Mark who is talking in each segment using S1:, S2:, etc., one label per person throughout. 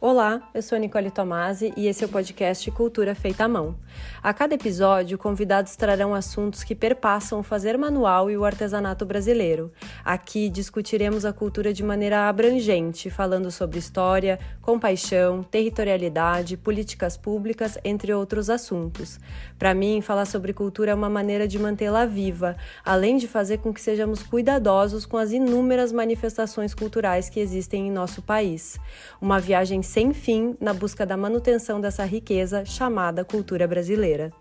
S1: Olá, eu sou a Nicole Tomasi e esse é o podcast Cultura Feita à Mão. A cada episódio, convidados trarão assuntos que perpassam o fazer manual e o artesanato brasileiro. Aqui discutiremos a cultura de maneira abrangente, falando sobre história, compaixão, territorialidade, políticas públicas, entre outros assuntos. Para mim, falar sobre cultura é uma maneira de mantê-la viva, além de fazer com que sejamos cuidadosos com as inúmeras manifestações culturais que existem em nosso país. Uma viagem sem fim na busca da manutenção dessa riqueza chamada cultura brasileira brasileira.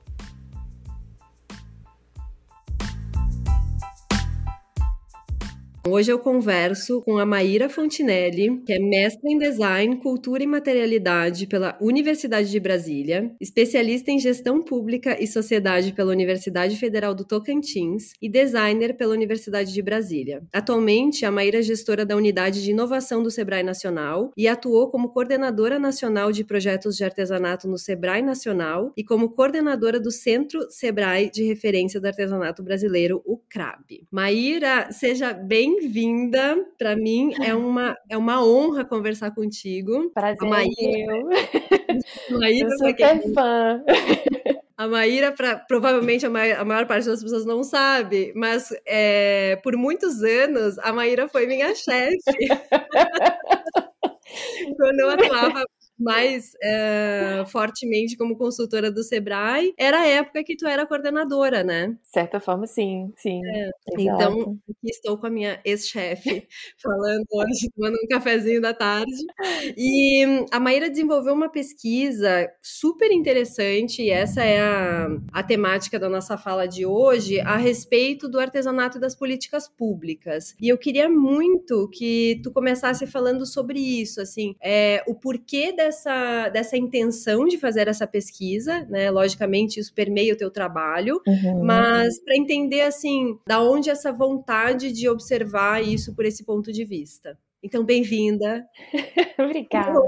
S1: Hoje eu converso com a Maíra Fontinelli, que é mestra em Design, Cultura e Materialidade pela Universidade de Brasília, especialista em Gestão Pública e Sociedade pela Universidade Federal do Tocantins e designer pela Universidade de Brasília. Atualmente, a Maíra é gestora da Unidade de Inovação do Sebrae Nacional e atuou como coordenadora nacional de projetos de artesanato no Sebrae Nacional e como coordenadora do Centro Sebrae de Referência do Artesanato Brasileiro, o CRAB. Maíra, seja bem bem-vinda. Para mim é uma, é uma honra conversar contigo.
S2: Prazer. A Maíra,
S1: Maíra
S2: Eu super fã.
S1: A Maíra, pra, provavelmente a maior, a maior, parte das pessoas não sabe, mas é, por muitos anos a Maíra foi minha chefe. Quando eu atuava mais é, fortemente como consultora do Sebrae, era a época que tu era coordenadora, né?
S2: De certa forma, sim, sim. É,
S1: então, aqui estou com a minha ex-chefe falando hoje, tomando um cafezinho da tarde. E a Maíra desenvolveu uma pesquisa super interessante, e essa é a, a temática da nossa fala de hoje, a respeito do artesanato e das políticas públicas. E eu queria muito que tu começasse falando sobre isso, assim, é, o porquê dessa dessa, dessa intenção de fazer essa pesquisa, né? Logicamente, isso permeia o teu trabalho, uhum. mas para entender assim, da onde essa vontade de observar isso por esse ponto de vista. Então, bem-vinda.
S2: Obrigada.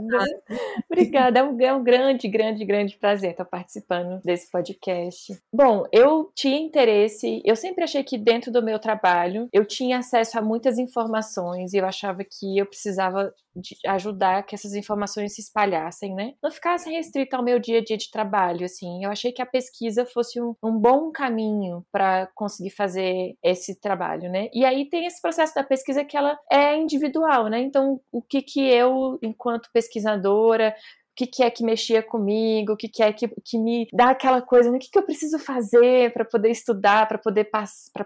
S2: Obrigada. É um, é um, grande, grande, grande prazer estar participando desse podcast. Bom, eu tinha interesse, eu sempre achei que dentro do meu trabalho eu tinha acesso a muitas informações e eu achava que eu precisava ajudar que essas informações se espalhassem, né? Não ficassem restrita ao meu dia a dia de trabalho, assim. Eu achei que a pesquisa fosse um, um bom caminho para conseguir fazer esse trabalho, né? E aí tem esse processo da pesquisa que ela é individual, né? Então, o que que eu, enquanto pesquisadora, que, que é que mexia comigo, o que, que é que, que me dá aquela coisa, né? o que, que eu preciso fazer para poder estudar, para poder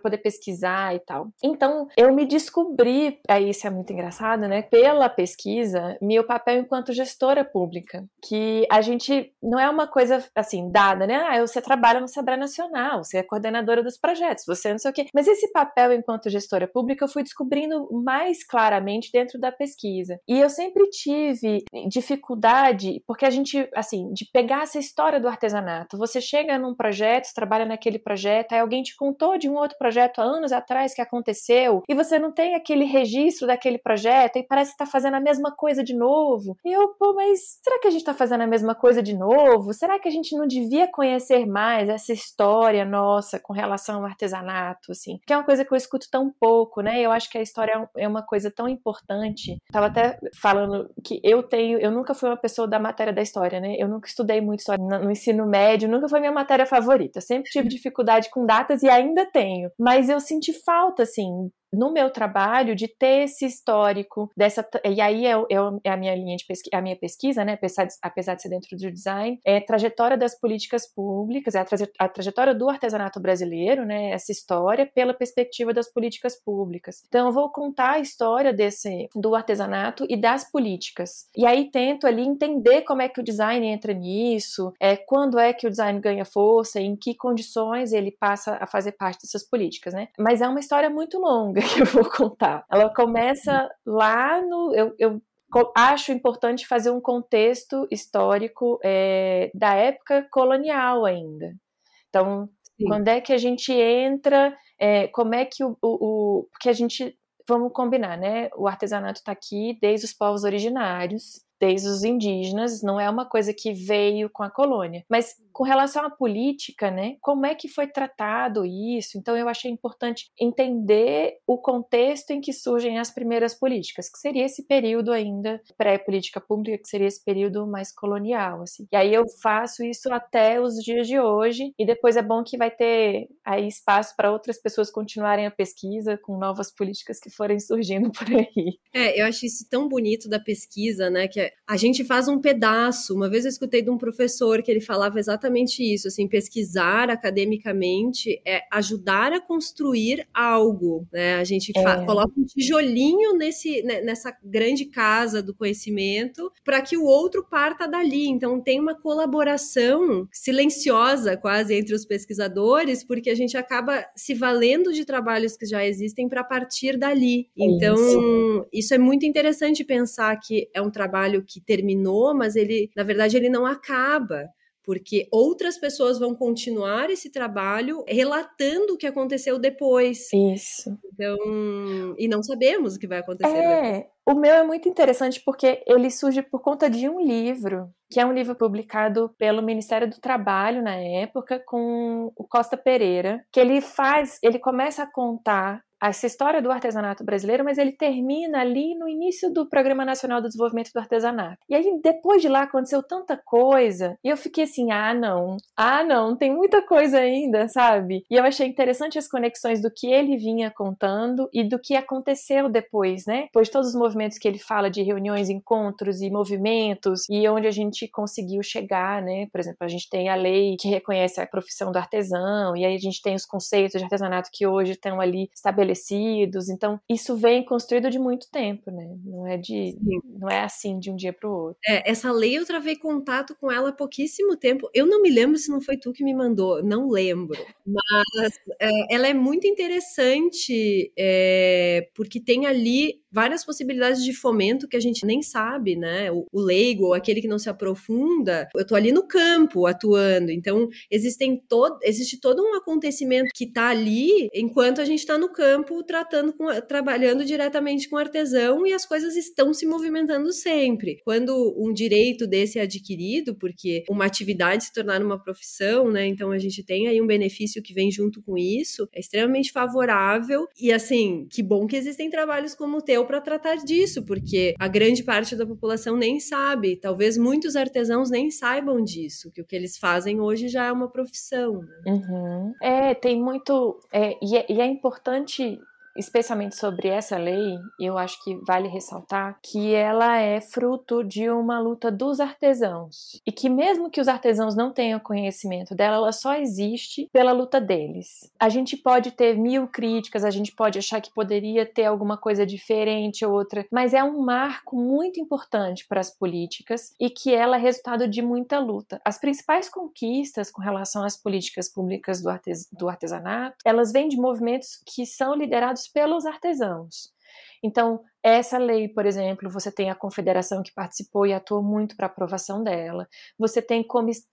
S2: poder pesquisar e tal. Então, eu me descobri, aí isso é muito engraçado, né? Pela pesquisa, meu papel enquanto gestora pública, que a gente não é uma coisa assim dada, né? Ah, você trabalha no Sebrae Nacional, você é coordenadora dos projetos, você não sei o quê. Mas esse papel enquanto gestora pública eu fui descobrindo mais claramente dentro da pesquisa. E eu sempre tive dificuldade porque a gente, assim, de pegar essa história do artesanato, você chega num projeto, trabalha naquele projeto, aí alguém te contou de um outro projeto há anos atrás que aconteceu, e você não tem aquele registro daquele projeto, e parece que tá fazendo a mesma coisa de novo. E eu, pô, mas será que a gente tá fazendo a mesma coisa de novo? Será que a gente não devia conhecer mais essa história nossa com relação ao artesanato, assim? Que é uma coisa que eu escuto tão pouco, né? Eu acho que a história é uma coisa tão importante. Tava até falando que eu tenho, eu nunca fui uma pessoa da matéria da história, né? Eu nunca estudei muito história no ensino médio, nunca foi minha matéria favorita. Sempre tive dificuldade com datas e ainda tenho. Mas eu senti falta, assim, no meu trabalho de ter esse histórico dessa e aí é, é, é a minha linha de pesquisa, a minha pesquisa, né, apesar de, apesar de ser dentro do design, é trajetória das políticas públicas, é a, a, trajetória do artesanato brasileiro, né, essa história pela perspectiva das políticas públicas. Então eu vou contar a história desse do artesanato e das políticas. E aí tento ali entender como é que o design entra nisso, é quando é que o design ganha força, em que condições ele passa a fazer parte dessas políticas, né? Mas é uma história muito longa que eu vou contar. Ela começa lá no. Eu, eu acho importante fazer um contexto histórico é, da época colonial ainda. Então, Sim. quando é que a gente entra? É, como é que o, o, o. Porque a gente. Vamos combinar, né? O artesanato está aqui desde os povos originários, desde os indígenas, não é uma coisa que veio com a colônia. Mas Com relação à política, né, como é que foi tratado isso? Então eu achei importante entender o contexto em que surgem as primeiras políticas, que seria esse período ainda pré-política pública, que seria esse período mais colonial, assim. E aí eu faço isso até os dias de hoje e depois é bom que vai ter aí espaço para outras pessoas continuarem a pesquisa com novas políticas que forem surgindo por aí.
S1: É, eu acho isso tão bonito da pesquisa, né, que a gente faz um pedaço. Uma vez eu escutei de um professor que ele falava exatamente isso, assim, pesquisar academicamente é ajudar a construir algo, né? A gente é. coloca um tijolinho nesse, né, nessa grande casa do conhecimento para que o outro parta dali. Então tem uma colaboração silenciosa quase entre os pesquisadores, porque a gente acaba se valendo de trabalhos que já existem para partir dali. Então isso. isso é muito interessante pensar que é um trabalho que terminou, mas ele, na verdade, ele não acaba porque outras pessoas vão continuar esse trabalho relatando o que aconteceu depois.
S2: Isso.
S1: Então, e não sabemos o que vai acontecer.
S2: É, depois. o meu é muito interessante porque ele surge por conta de um livro, que é um livro publicado pelo Ministério do Trabalho na época com o Costa Pereira, que ele faz, ele começa a contar essa história do artesanato brasileiro, mas ele termina ali no início do Programa Nacional do Desenvolvimento do Artesanato. E aí, depois de lá, aconteceu tanta coisa, e eu fiquei assim, ah, não, ah, não, tem muita coisa ainda, sabe? E eu achei interessante as conexões do que ele vinha contando e do que aconteceu depois, né? Depois de todos os movimentos que ele fala de reuniões, encontros e movimentos, e onde a gente conseguiu chegar, né? Por exemplo, a gente tem a lei que reconhece a profissão do artesão, e aí a gente tem os conceitos de artesanato que hoje estão ali estabelecidos estabelecidos. Então, isso vem construído de muito tempo, né? Não é de não é assim de um dia para o outro.
S1: É, essa lei eu travei contato com ela há pouquíssimo tempo. Eu não me lembro se não foi tu que me mandou, não lembro. Mas é, ela é muito interessante é, porque tem ali várias possibilidades de fomento que a gente nem sabe, né? O, o leigo, ou aquele que não se aprofunda, eu tô ali no campo atuando, então existem todo, existe todo um acontecimento que tá ali enquanto a gente está no campo tratando com, trabalhando diretamente com artesão e as coisas estão se movimentando sempre. Quando um direito desse é adquirido, porque uma atividade se tornar uma profissão, né? Então a gente tem aí um benefício que vem junto com isso, é extremamente favorável e assim, que bom que existem trabalhos como o teu para tratar disso, porque a grande parte da população nem sabe, talvez muitos artesãos nem saibam disso, que o que eles fazem hoje já é uma profissão. Né?
S2: Uhum. É, tem muito. É, e, é, e é importante especialmente sobre essa lei, eu acho que vale ressaltar que ela é fruto de uma luta dos artesãos e que mesmo que os artesãos não tenham conhecimento dela, ela só existe pela luta deles. A gente pode ter mil críticas, a gente pode achar que poderia ter alguma coisa diferente ou outra, mas é um marco muito importante para as políticas e que ela é resultado de muita luta. As principais conquistas com relação às políticas públicas do, do artesanato, elas vêm de movimentos que são liderados pelos artesãos. Então, essa lei, por exemplo, você tem a confederação que participou e atuou muito para a aprovação dela. Você tem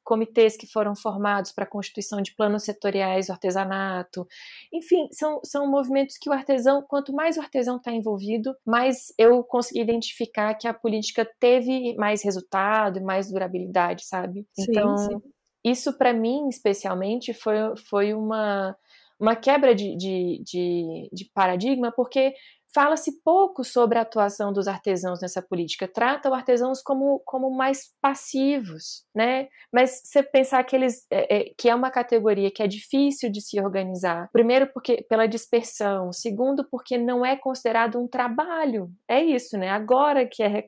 S2: comitês que foram formados para a constituição de planos setoriais do artesanato. Enfim, são, são movimentos que o artesão, quanto mais o artesão está envolvido, mais eu consegui identificar que a política teve mais resultado e mais durabilidade, sabe? Então, sim, sim. isso para mim, especialmente, foi, foi uma uma quebra de, de, de, de paradigma, porque Fala-se pouco sobre a atuação dos artesãos nessa política, trata os artesãos como, como mais passivos, né? Mas você pensar que eles é, é, que é uma categoria que é difícil de se organizar, primeiro porque pela dispersão, segundo porque não é considerado um trabalho, é isso, né? Agora que é,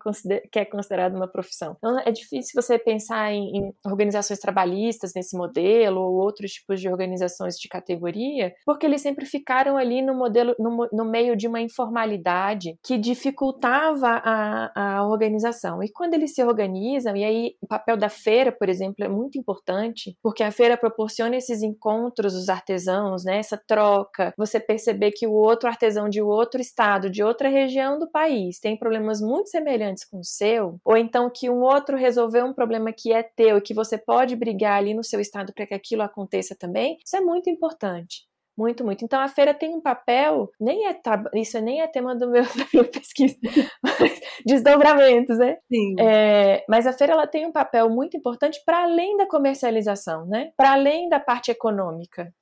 S2: que é considerado uma profissão. Então é difícil você pensar em, em organizações trabalhistas nesse modelo ou outros tipos de organizações de categoria, porque eles sempre ficaram ali no modelo, no, no meio de uma informação formalidade que dificultava a, a organização. E quando eles se organizam, e aí o papel da feira, por exemplo, é muito importante, porque a feira proporciona esses encontros dos artesãos, né, essa troca, você perceber que o outro artesão de outro estado, de outra região do país, tem problemas muito semelhantes com o seu, ou então que um outro resolveu um problema que é teu e que você pode brigar ali no seu estado para que aquilo aconteça também, isso é muito importante Muito, muito. Então a feira tem um papel, nem é isso nem é tema do meu, da minha pesquisa, desdobramentos, né?
S1: Sim.
S2: É, mas a feira ela tem um papel muito importante para além da comercialização, né? Para além da parte econômica.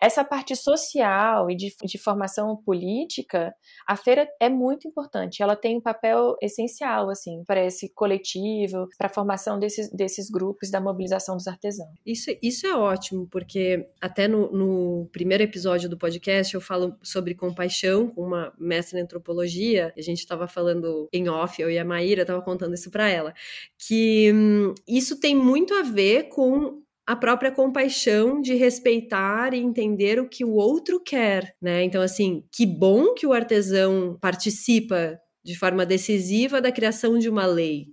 S2: Essa parte social e de, de, formação política, a feira é muito importante. Ela tem um papel essencial, assim, para esse coletivo, para a formação desses, desses grupos da mobilização dos artesãos.
S1: Isso, isso é ótimo, porque até no, no primeiro episódio do podcast eu falo sobre compaixão com uma mestra em antropologia. A gente estava falando em off, eu e a Maíra estava contando isso para ela, que hum, isso tem muito a ver com a própria compaixão de respeitar e entender o que o outro quer, né? Então, assim, que bom que o artesão participa de forma decisiva da criação de uma lei,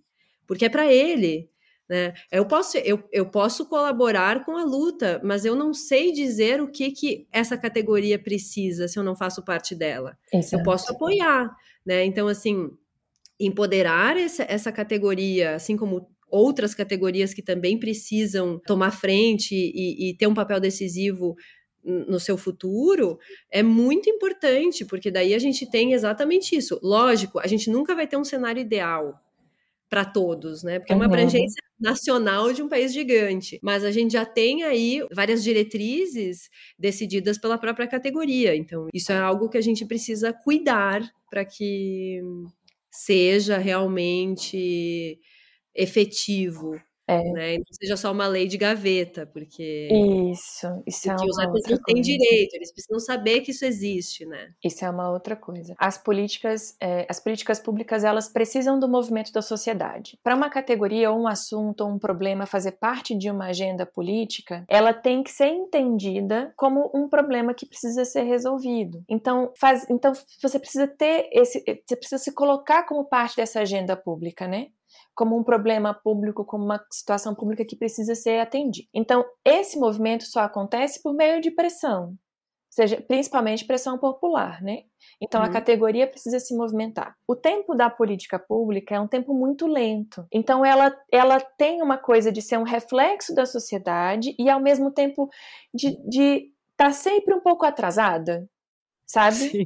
S1: porque é para ele, né? Eu posso, eu, eu posso colaborar com a luta, mas eu não sei dizer o que, que essa categoria precisa se eu não faço parte dela. Exato. Eu posso apoiar, né? Então, assim, empoderar essa, essa categoria, assim como outras categorias que também precisam tomar frente e, e ter um papel decisivo no seu futuro é muito importante, porque daí a gente tem exatamente isso. Lógico, a gente nunca vai ter um cenário ideal para todos, né? Porque é uma abrangência nacional de um país gigante. Mas a gente já tem aí várias diretrizes decididas pela própria categoria. Então, isso é algo que a gente precisa cuidar para que seja realmente efetivo. É. Né? E não seja só uma lei de gaveta, porque.
S2: Isso, isso é
S1: porque é os artesãos têm direito, eles precisam saber que isso existe, né?
S2: Isso é uma outra coisa. As políticas, é, as políticas públicas, elas precisam do movimento da sociedade. Para uma categoria ou um assunto ou um problema fazer parte de uma agenda política, ela tem que ser entendida como um problema que precisa ser resolvido. Então, faz, então você precisa ter esse, você precisa se colocar como parte dessa agenda pública, né? Como um problema público, como uma situação pública que precisa ser atendida. Então, esse movimento só acontece por meio de pressão, seja principalmente pressão popular, né? Então uhum. a categoria precisa se movimentar. O tempo da política pública é um tempo muito lento. Então ela, ela tem uma coisa de ser um reflexo da sociedade e ao mesmo tempo de estar tá sempre um pouco atrasada, sabe? Sim.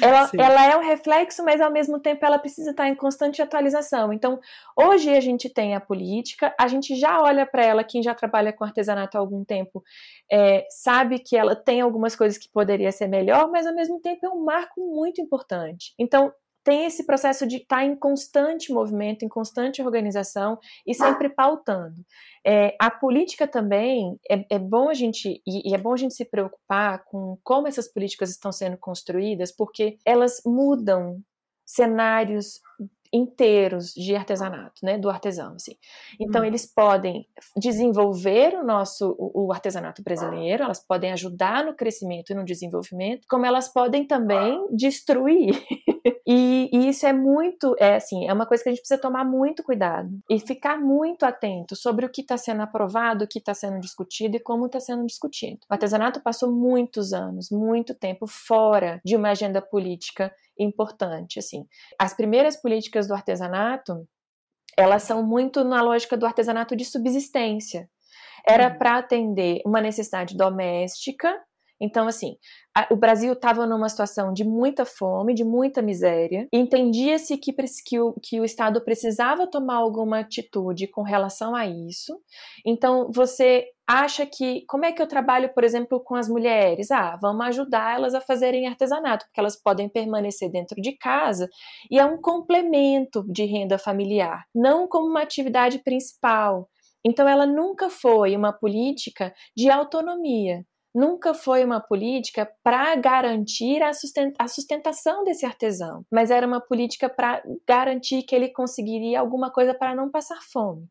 S2: Ela, ela é um reflexo, mas ao mesmo tempo ela precisa estar em constante atualização. Então, hoje a gente tem a política, a gente já olha para ela, quem já trabalha com artesanato há algum tempo, é, sabe que ela tem algumas coisas que poderia ser melhor, mas ao mesmo tempo é um marco muito importante. Então, tem esse processo de estar tá em constante movimento, em constante organização e sempre pautando. É, a política também é, é, bom a gente e, e é bom a gente se preocupar com como essas políticas estão sendo construídas, porque elas mudam cenários inteiros de artesanato, né, do artesão, assim. Então hum. eles podem desenvolver o nosso o, o, artesanato brasileiro, elas podem ajudar no crescimento e no desenvolvimento, como elas podem também destruir. e, e, isso é muito, é assim, é uma coisa que a gente precisa tomar muito cuidado e ficar muito atento sobre o que está sendo aprovado, o que está sendo discutido e como está sendo discutido. O artesanato passou muitos anos, muito tempo fora de uma agenda política importante, assim. As primeiras políticas do artesanato, elas são muito na lógica do artesanato de subsistência. Era uhum. para atender uma necessidade doméstica. Então, assim, a, o Brasil estava numa situação de muita fome, de muita miséria. Entendia-se que, que, o, que o Estado precisava tomar alguma atitude com relação a isso. Então, você acha que como é que eu trabalho, por exemplo, com as mulheres? Ah, vamos ajudar elas a fazerem artesanato, porque elas podem permanecer dentro de casa e é um complemento de renda familiar, não como uma atividade principal. Então ela nunca foi uma política de autonomia. Nunca foi uma política para garantir a, sustentação desse artesão, mas era uma política para garantir que ele conseguiria alguma coisa para não passar fome.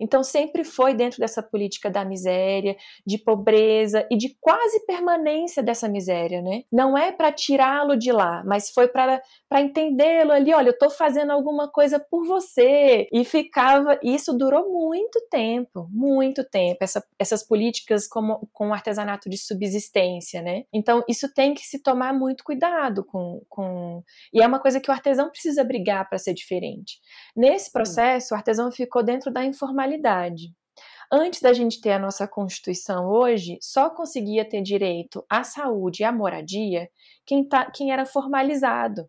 S2: Então sempre foi dentro dessa política da miséria, de pobreza e de quase permanência dessa miséria, né? Não é para tirá-lo de lá, mas foi para entendê-lo ali, olha, eu estou fazendo alguma coisa por você. E ficava, isso durou muito tempo, muito tempo, essa, essas políticas como, com o artesanato de subsistência, né? Então isso tem que se tomar muito cuidado com, com... e é uma coisa que o artesão precisa brigar para ser diferente. Nesse processo, o artesão ficou dentro da informação informalidade. Antes da gente ter a nossa Constituição hoje, só conseguia ter direito à saúde e à moradia quem, tá, quem era formalizado.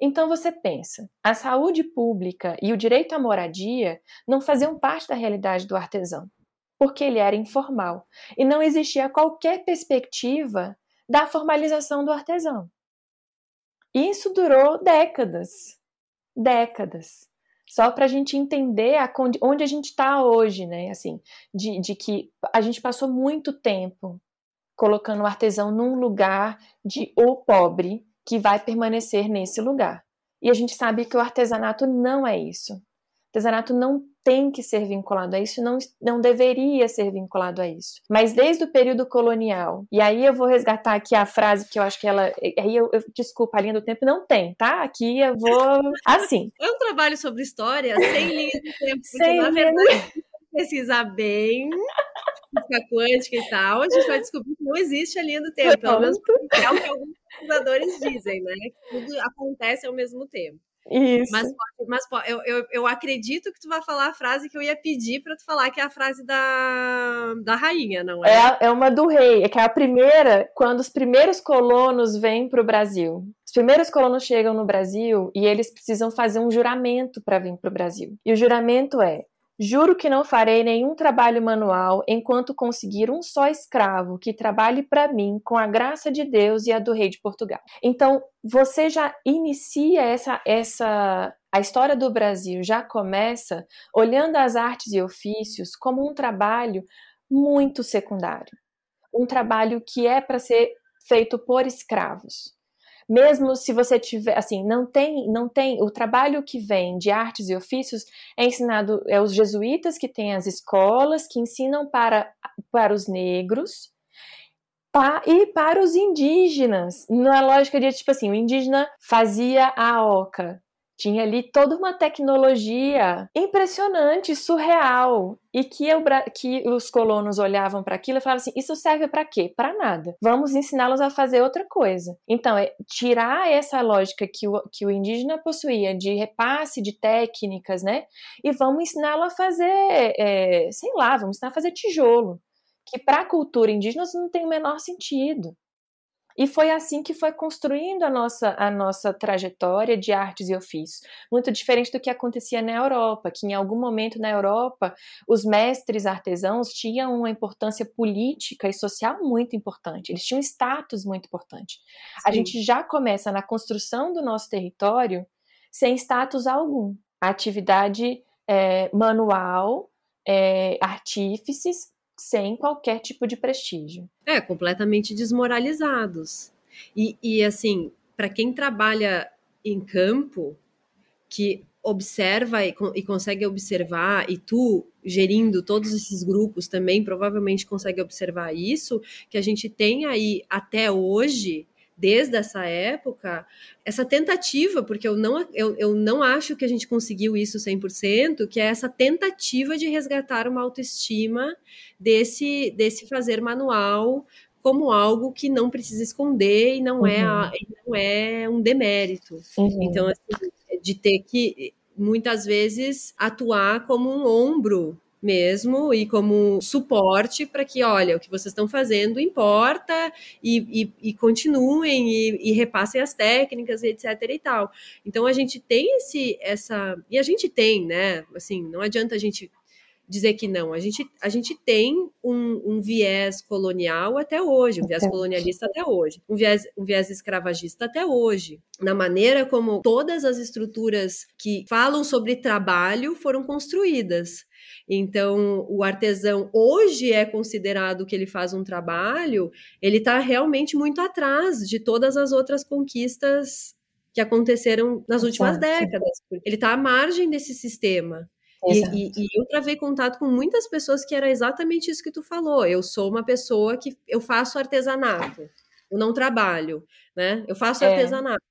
S2: Então você pensa, a saúde pública e o direito à moradia não faziam parte da realidade do artesão, porque ele era informal e não existia qualquer perspectiva da formalização do artesão. Isso durou décadas, décadas. Só para a gente entender a, onde a gente está hoje, né? Assim, de, de que a gente passou muito tempo colocando o artesão num lugar de o pobre que vai permanecer nesse lugar. E a gente sabe que o artesanato não é isso. O artesanato não tem que ser vinculado a isso, não, não deveria ser vinculado a isso. Mas desde o período colonial, e aí eu vou resgatar aqui a frase que eu acho que ela. Aí eu, eu desculpa, a linha do tempo não tem, tá? Aqui eu vou. Assim.
S1: É um trabalho sobre história sem linha do tempo, porque sem na verdade pesquisar bem física quântica e tal, a gente vai descobrir que não existe a linha do tempo, pelo menos é o que alguns pesquisadores dizem, né? Tudo acontece ao mesmo tempo.
S2: Isso.
S1: Mas, mas eu, eu, eu acredito que tu vai falar a frase que eu ia pedir para tu falar, que é a frase da, da rainha, não é?
S2: é? É uma do rei, é que é a primeira, quando os primeiros colonos vêm para o Brasil. Os primeiros colonos chegam no Brasil e eles precisam fazer um juramento para vir para o Brasil. E o juramento é: Juro que não farei nenhum trabalho manual enquanto conseguir um só escravo que trabalhe para mim com a graça de Deus e a do rei de Portugal. Então, você já inicia essa essa a história do Brasil já começa olhando as artes e ofícios como um trabalho muito secundário. Um trabalho que é para ser feito por escravos mesmo se você tiver, assim, não tem, não tem, o trabalho que vem de artes e ofícios é ensinado, é os jesuítas que têm as escolas, que ensinam para, para os negros, pa, e para os indígenas, na lógica de, tipo assim, o indígena fazia a oca, tinha ali toda uma tecnologia impressionante, surreal, e que, eu, que os colonos olhavam para aquilo e falavam assim: isso serve para quê? Para nada. Vamos ensiná-los a fazer outra coisa. Então, é tirar essa lógica que o, que o indígena possuía de repasse de técnicas, né? E vamos ensiná-lo a fazer, é, sei lá, vamos ensinar a fazer tijolo. Que para a cultura indígena não tem o menor sentido. E foi assim que foi construindo a nossa, a nossa trajetória de artes e ofícios. Muito diferente do que acontecia na Europa, que em algum momento na Europa os mestres artesãos tinham uma importância política e social muito importante. Eles tinham um status muito importante. Sim. A gente já começa na construção do nosso território sem status algum. A atividade é, manual, é, artífices, sem qualquer tipo de prestígio.
S1: É, completamente desmoralizados. E, e assim, para quem trabalha em campo, que observa e, e, consegue observar, e tu gerindo todos esses grupos também provavelmente consegue observar isso, que a gente tem aí até hoje desde essa época, essa tentativa, porque eu não, eu, eu não acho que a gente conseguiu isso 100%, que é essa tentativa de resgatar uma autoestima desse, desse fazer manual como algo que não precisa esconder e não, é uhum. é, não é um demérito. Uhum. Então, assim, de ter que, muitas vezes, atuar como um ombro mesmo e como suporte para que, olha, o que vocês estão fazendo importa e, e, e continuem e, e, repassem as técnicas, etc e tal. Então a gente tem esse, essa, e a gente tem, né? Assim, não adianta a gente dizer que não. A gente, a gente tem um, um viés colonial até hoje, um viés colonialista até hoje, um viés, um viés escravagista até hoje, na maneira como todas as estruturas que falam sobre trabalho foram construídas. Então, o artesão hoje é considerado que ele faz um trabalho, ele está realmente muito atrás de todas as outras conquistas que aconteceram nas últimas décadas. Ele está à margem desse sistema. E, e, e, eu travei contato com muitas pessoas que era exatamente isso que tu falou. Eu sou uma pessoa que eu faço artesanato, eu não trabalho, né? Eu faço é. artesanato.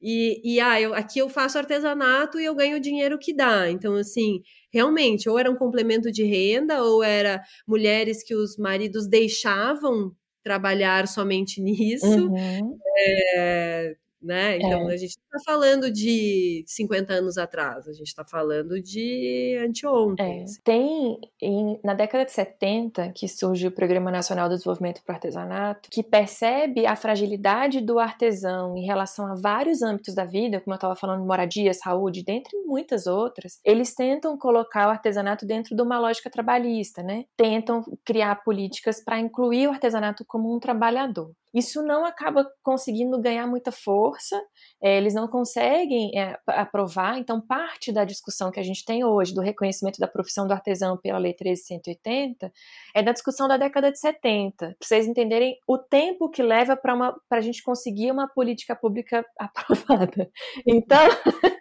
S1: E, e ah, eu, aqui eu faço artesanato e eu ganho o dinheiro que dá. Então, assim, realmente, ou era um complemento de renda, ou era mulheres que os maridos deixavam trabalhar somente nisso. Uhum. É, né? Então, é. a gente não está falando de 50 anos atrás, a gente está falando de anteontem.
S2: É. Assim. Tem, em, na década de 70, que surge o Programa Nacional do Desenvolvimento para o Artesanato, que percebe a fragilidade do artesão em relação a vários âmbitos da vida, como eu estava falando, moradia, saúde, dentre muitas outras. Eles tentam colocar o artesanato dentro de uma lógica trabalhista, né? Tentam criar políticas para incluir o artesanato como um trabalhador isso não acaba conseguindo ganhar muita força, é, eles não conseguem é, aprovar. Então, parte da discussão que a gente tem hoje do reconhecimento da profissão do artesão pela Lei 1380 é da discussão da década de 70, para vocês entenderem o tempo que leva para a gente conseguir uma política pública aprovada. Então.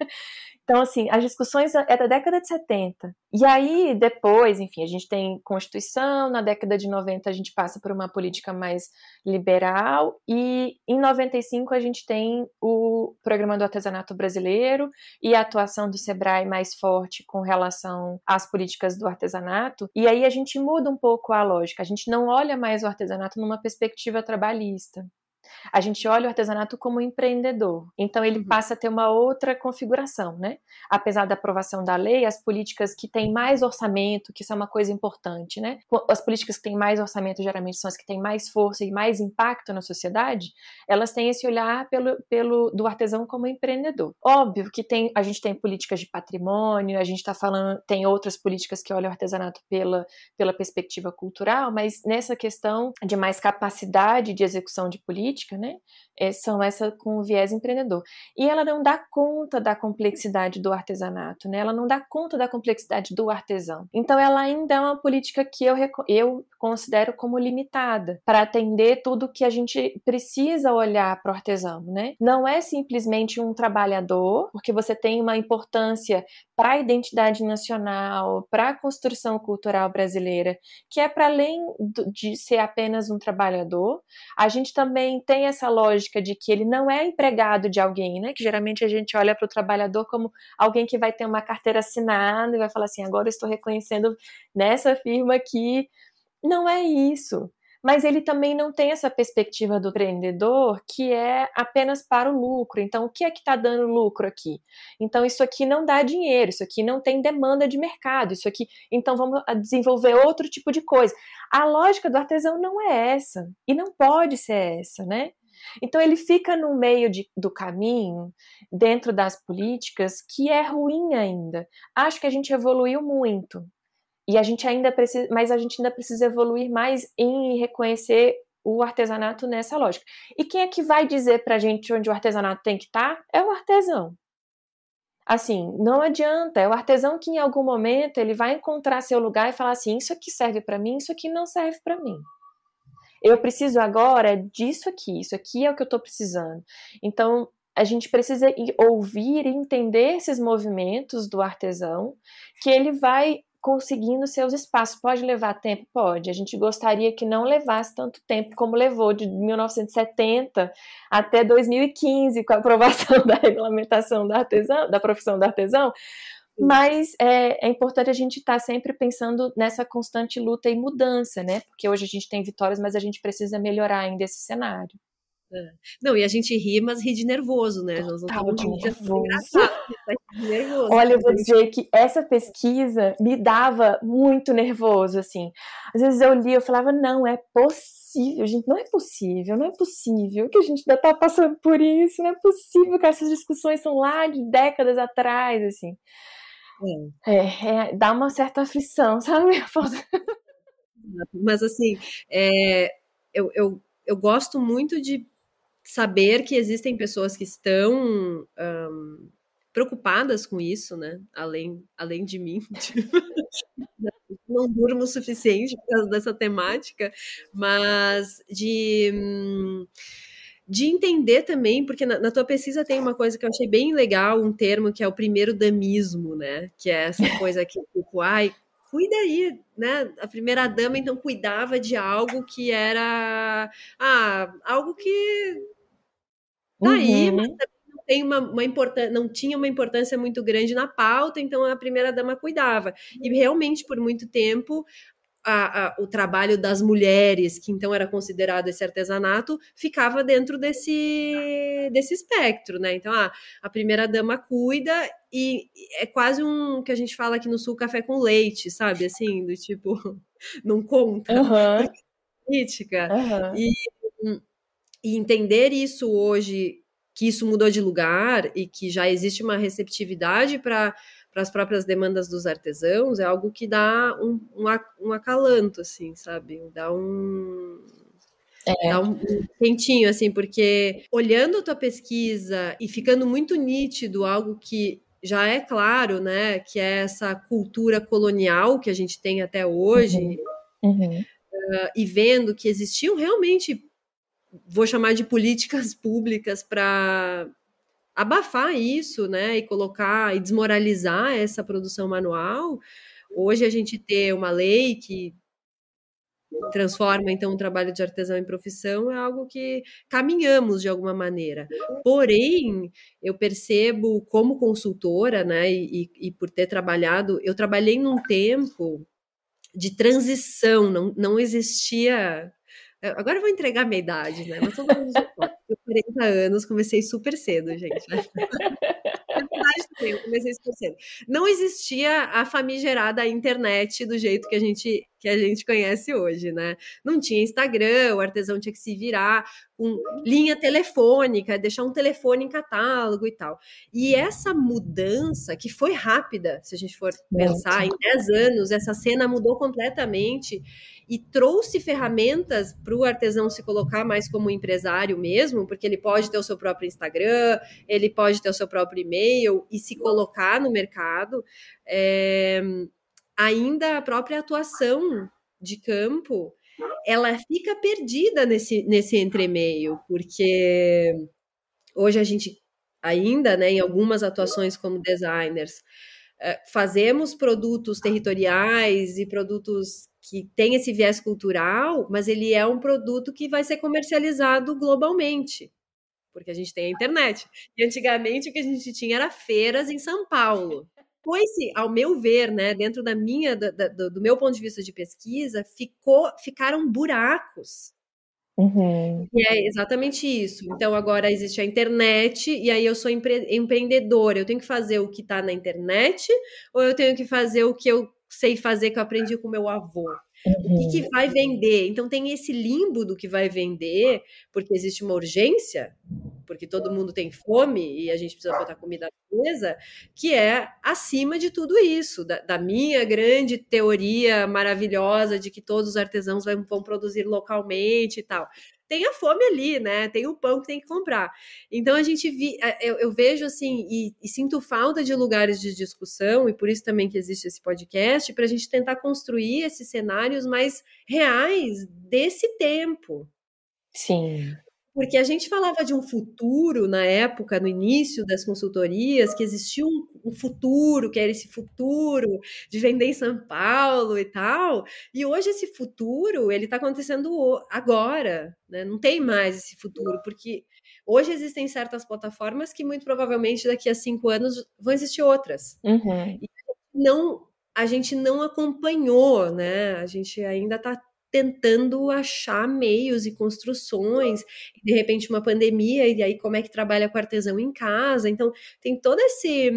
S2: Então, assim, as discussões é da década de 70. E aí, depois, enfim, a gente tem Constituição, na década de 90 a gente passa por uma política mais liberal, e em 95 a gente tem o Programa do Artesanato Brasileiro e a atuação do SEBRAE mais forte com relação às políticas do artesanato, e aí a gente muda um pouco a lógica, a gente não olha mais o artesanato numa perspectiva trabalhista a gente olha o artesanato como empreendedor. Então ele uhum. passa a ter uma outra configuração, né? Apesar da aprovação da lei, as políticas que têm mais orçamento, que isso é uma coisa importante, né? As políticas que têm mais orçamento geralmente são as que têm mais força e mais impacto na sociedade, elas têm esse olhar pelo, pelo do artesão como empreendedor. Óbvio que tem, a gente tem políticas de patrimônio, a gente está falando, tem outras políticas que olham o artesanato pela, pela perspectiva cultural, mas nessa questão de mais capacidade de execução de política, né? É, são essa com o viés empreendedor. E ela não dá conta da complexidade do artesanato, né? Ela não dá conta da complexidade do artesão. Então, ela ainda é uma política que eu, eu considero como limitada para atender tudo que a gente precisa olhar para o artesão, né? Não é simplesmente um trabalhador, porque você tem uma importância para a identidade nacional, para a construção cultural brasileira, que é para além de ser apenas um trabalhador. A gente também tem essa lógica de que ele não é empregado de alguém, né? Que geralmente a gente olha para o trabalhador como alguém que vai ter uma carteira assinada e vai falar assim: agora estou reconhecendo nessa firma que não é isso mas ele também não tem essa perspectiva do empreendedor que é apenas para o lucro. Então, o que é que está dando lucro aqui? Então, isso aqui não dá dinheiro, isso aqui não tem demanda de mercado, isso aqui. Então, vamos desenvolver outro tipo de coisa. A lógica do artesão não é essa, e não pode ser essa, né? Então ele fica no meio de, do caminho, dentro das políticas, que é ruim ainda. Acho que a gente evoluiu muito, e a gente ainda precisa, mas a gente ainda precisa evoluir mais em reconhecer o artesanato nessa lógica. E quem é que vai dizer pra gente onde o artesanato tem que estar? Tá? É o artesão. Assim, não adianta, é o artesão que em algum momento ele vai encontrar seu lugar e falar assim: isso aqui serve para mim, isso aqui não serve para mim. Eu preciso agora disso aqui, isso aqui é o que eu estou precisando. Então, a gente precisa ouvir e entender esses movimentos do artesão, que ele vai conseguindo seus espaços. Pode levar tempo? Pode. A gente gostaria que não levasse tanto tempo como levou de 1970 até 2015, com a aprovação da regulamentação da, artesão, da profissão do artesão. Mas é, é, importante a gente estar tá sempre pensando nessa constante luta e mudança, né? Porque hoje a gente tem vitórias, mas a gente precisa melhorar ainda esse cenário.
S1: É. Não, e a gente ri, mas ri de nervoso, né?
S2: Nós não estamos de nervoso. nervoso. Olha, eu vou dizer que essa pesquisa me dava muito nervoso, assim. Às vezes eu li, eu falava, não, é possível, gente, não é possível, não é possível que a gente ainda tá passando por isso, não é possível que essas discussões são lá de décadas atrás, assim. É, é dá uma certa aflição, sabe?
S1: Mas assim, é, eu, eu, eu gosto muito de saber que existem pessoas que estão um, preocupadas com isso, né? Além, além de mim. não durmo o suficiente por causa dessa temática, mas de. de entender também, porque na, na, tua pesquisa tem uma coisa que eu achei bem legal, um termo que é o primeiro damismo, né? Que é essa coisa que, tipo, ai, cuida aí, né? A primeira dama então cuidava de algo que era ah, algo que Tá uhum. aí, mas não, tem uma, uma importância, não tinha uma importância muito grande na pauta, então a primeira-dama cuidava. E realmente, por muito tempo, a, a, o trabalho das mulheres, que então era considerado esse artesanato, ficava dentro desse, desse espectro, né? Então, ah, a primeira dama cuida e é quase um que a gente fala aqui no sul, café com leite, sabe? Assim, do tipo, não conta.
S2: Uhum.
S1: Política. Uhum. E, e entender isso hoje, que isso mudou de lugar e que já existe uma receptividade para as próprias demandas dos artesãos, é algo que dá um, um, um acalanto, assim, sabe? Dá um, é. Dá um, quentinho, assim, porque olhando a tua pesquisa e ficando muito nítido algo que já é claro, né, que é essa cultura colonial que a gente tem até hoje, uhum. Uhum. Uh, e vendo que existiam realmente, vou chamar de políticas públicas para abafar isso, né, e colocar e desmoralizar essa produção manual. Hoje a gente ter uma lei que transforma então o trabalho de artesão em profissão é algo que caminhamos de alguma maneira. Porém, eu percebo como consultora, né, e, e por ter trabalhado, eu trabalhei num tempo de transição, não, não existia Agora eu vou entregar minha idade, né? Mas todo mundo já pode. Eu 40 anos, comecei super cedo, gente. Né? também, eu comecei super cedo. Não existia a famigerada internet do jeito que a gente que a gente conhece hoje, né? Não tinha Instagram, o artesão tinha que se virar com linha telefônica, deixar um telefone em catálogo e tal. E essa mudança, que foi rápida, se a gente for pensar, em 10 anos, essa cena mudou completamente e trouxe ferramentas para o artesão se colocar mais como empresário mesmo, porque ele pode ter o seu próprio Instagram, ele pode ter o seu próprio e-mail e se colocar no mercado. É, ainda a própria atuação de campo ela fica perdida nesse, nesse entremeio, porque hoje a gente ainda, né, em algumas atuações como designers, eh, fazemos produtos territoriais e produtos que têm esse viés cultural, mas ele é um produto que vai ser comercializado globalmente, porque a gente tem a internet. E antigamente o que a gente tinha era feiras em São Paulo. Pois, ao meu ver, né, dentro da minha, do, do meu ponto de vista de pesquisa, ficou, ficaram buracos
S2: Uhum.
S1: E é exatamente isso. Então, agora existe a internet, e aí eu sou empre empreendedora. Eu tenho que fazer o que está na internet, ou eu tenho que fazer o que eu sei fazer, que eu aprendi com meu avô? Uhum. O que, que, vai vender? Então, tem esse limbo do que vai vender, porque existe uma urgência, porque todo mundo tem fome e a gente precisa botar comida na mesa, que é acima de tudo isso, da, da minha grande teoria maravilhosa de que todos os artesãos vão, vão produzir localmente e tal tem a fome ali, né? Tem o pão que tem que comprar. Então a gente vi, eu, eu vejo assim e, e, sinto falta de lugares de discussão e por isso também que existe esse podcast para a gente tentar construir esses cenários mais reais desse tempo.
S2: Sim.
S1: Porque a gente falava de um futuro na época, no início das consultorias, que existia um, um, futuro, que era esse futuro de vender em São Paulo e tal. E hoje esse futuro, ele está acontecendo agora, né? Não tem mais esse futuro, porque hoje existem certas plataformas que muito provavelmente daqui a cinco anos vão existir outras.
S2: Uhum. E
S1: não, a gente não acompanhou, né? A gente ainda está tentando achar meios e construções, de repente uma pandemia, e aí como é que trabalha com artesão em casa. Então, tem todo esse,